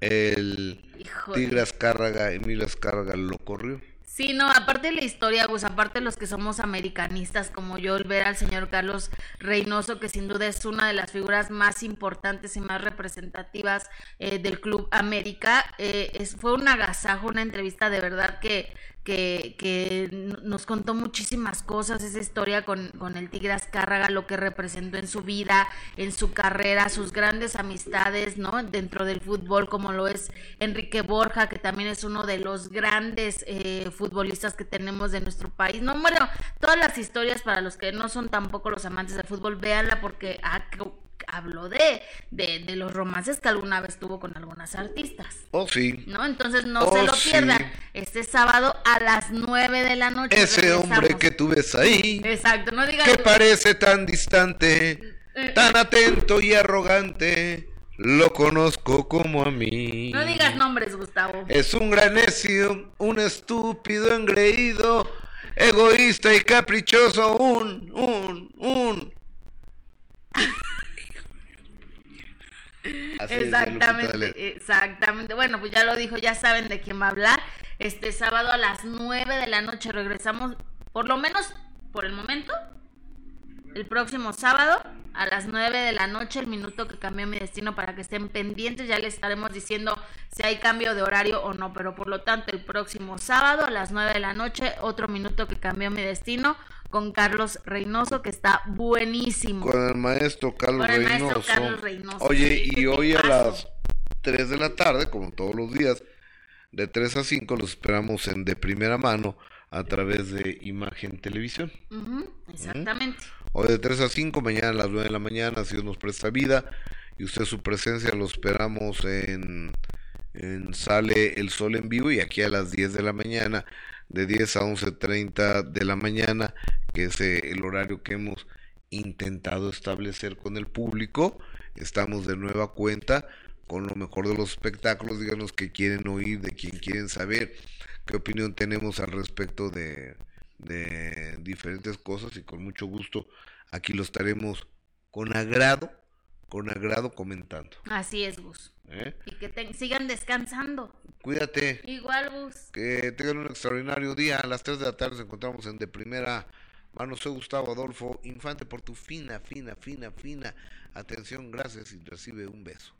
Speaker 1: El
Speaker 2: Híjole.
Speaker 1: Tigre Azcárraga, Emilio Azcárraga lo corrió.
Speaker 2: Sí, no, aparte de la historia, pues aparte de los que somos americanistas como yo, el ver al señor Carlos Reynoso, que sin duda es una de las figuras más importantes y más representativas eh, del Club América, eh, es, fue un agasajo, una entrevista de verdad que que, que nos contó muchísimas cosas, esa historia con, con el Tigre Azcárraga, lo que representó en su vida, en su carrera, sus grandes amistades, ¿no? Dentro del fútbol, como lo es Enrique Borja, que también es uno de los grandes eh, futbolistas que tenemos de nuestro país. No, bueno, todas las historias para los que no son tampoco los amantes del fútbol, véanla porque ah, habló de, de, de, los romances que alguna vez tuvo con algunas artistas.
Speaker 1: Oh, sí.
Speaker 2: ¿No? Entonces no se oh, lo pierdan. Este sábado a las 9 de la noche.
Speaker 1: Ese hombre que tú ves ahí.
Speaker 2: Exacto, no digas.
Speaker 1: Que parece tan distante, eh, tan atento y arrogante. Lo conozco como a mí.
Speaker 2: No digas nombres, Gustavo.
Speaker 1: Es un gran necio, un estúpido engreído, egoísta y caprichoso, un, un, un.
Speaker 2: Exactamente, exactamente. Bueno, pues ya lo dijo, ya saben de quién va a hablar. Este sábado a las 9 de la noche regresamos, por lo menos por el momento, el próximo sábado a las 9 de la noche, el minuto que cambió mi destino para que estén pendientes. Ya les estaremos diciendo si hay cambio de horario o no, pero por lo tanto el próximo sábado a las 9 de la noche, otro minuto que cambió mi destino con Carlos Reynoso, que está buenísimo.
Speaker 1: Con el maestro Carlos, Reynoso. Oye, y hoy a las 3 de la tarde, como todos los días, de 3 a 5, los esperamos en de primera mano a través de Imagen Televisión.
Speaker 2: exactamente.
Speaker 1: Hoy de 3 a 5, mañana a las 9 de la mañana, si Dios nos presta vida. Y usted su presencia lo esperamos en, en Sale el Sol en vivo y aquí a las 10 de la mañana, de 10 a 11.30 de la mañana, que es eh, el horario que hemos intentado establecer con el público. Estamos de nueva cuenta con lo mejor de los espectáculos. Díganos qué quieren oír, de quién quieren saber qué opinión tenemos al respecto de, diferentes cosas y con mucho gusto aquí lo estaremos con agrado, con agrado comentando.
Speaker 2: Así es, Gus. ¿Eh? Y que sigan descansando.
Speaker 1: Cuídate.
Speaker 2: Igual, Gus.
Speaker 1: Que tengan un extraordinario día. A las 3 de la tarde nos encontramos en De Primera Mano. Soy Gustavo Adolfo Infante por tu fina, fina, fina, fina atención. Gracias y recibe un beso.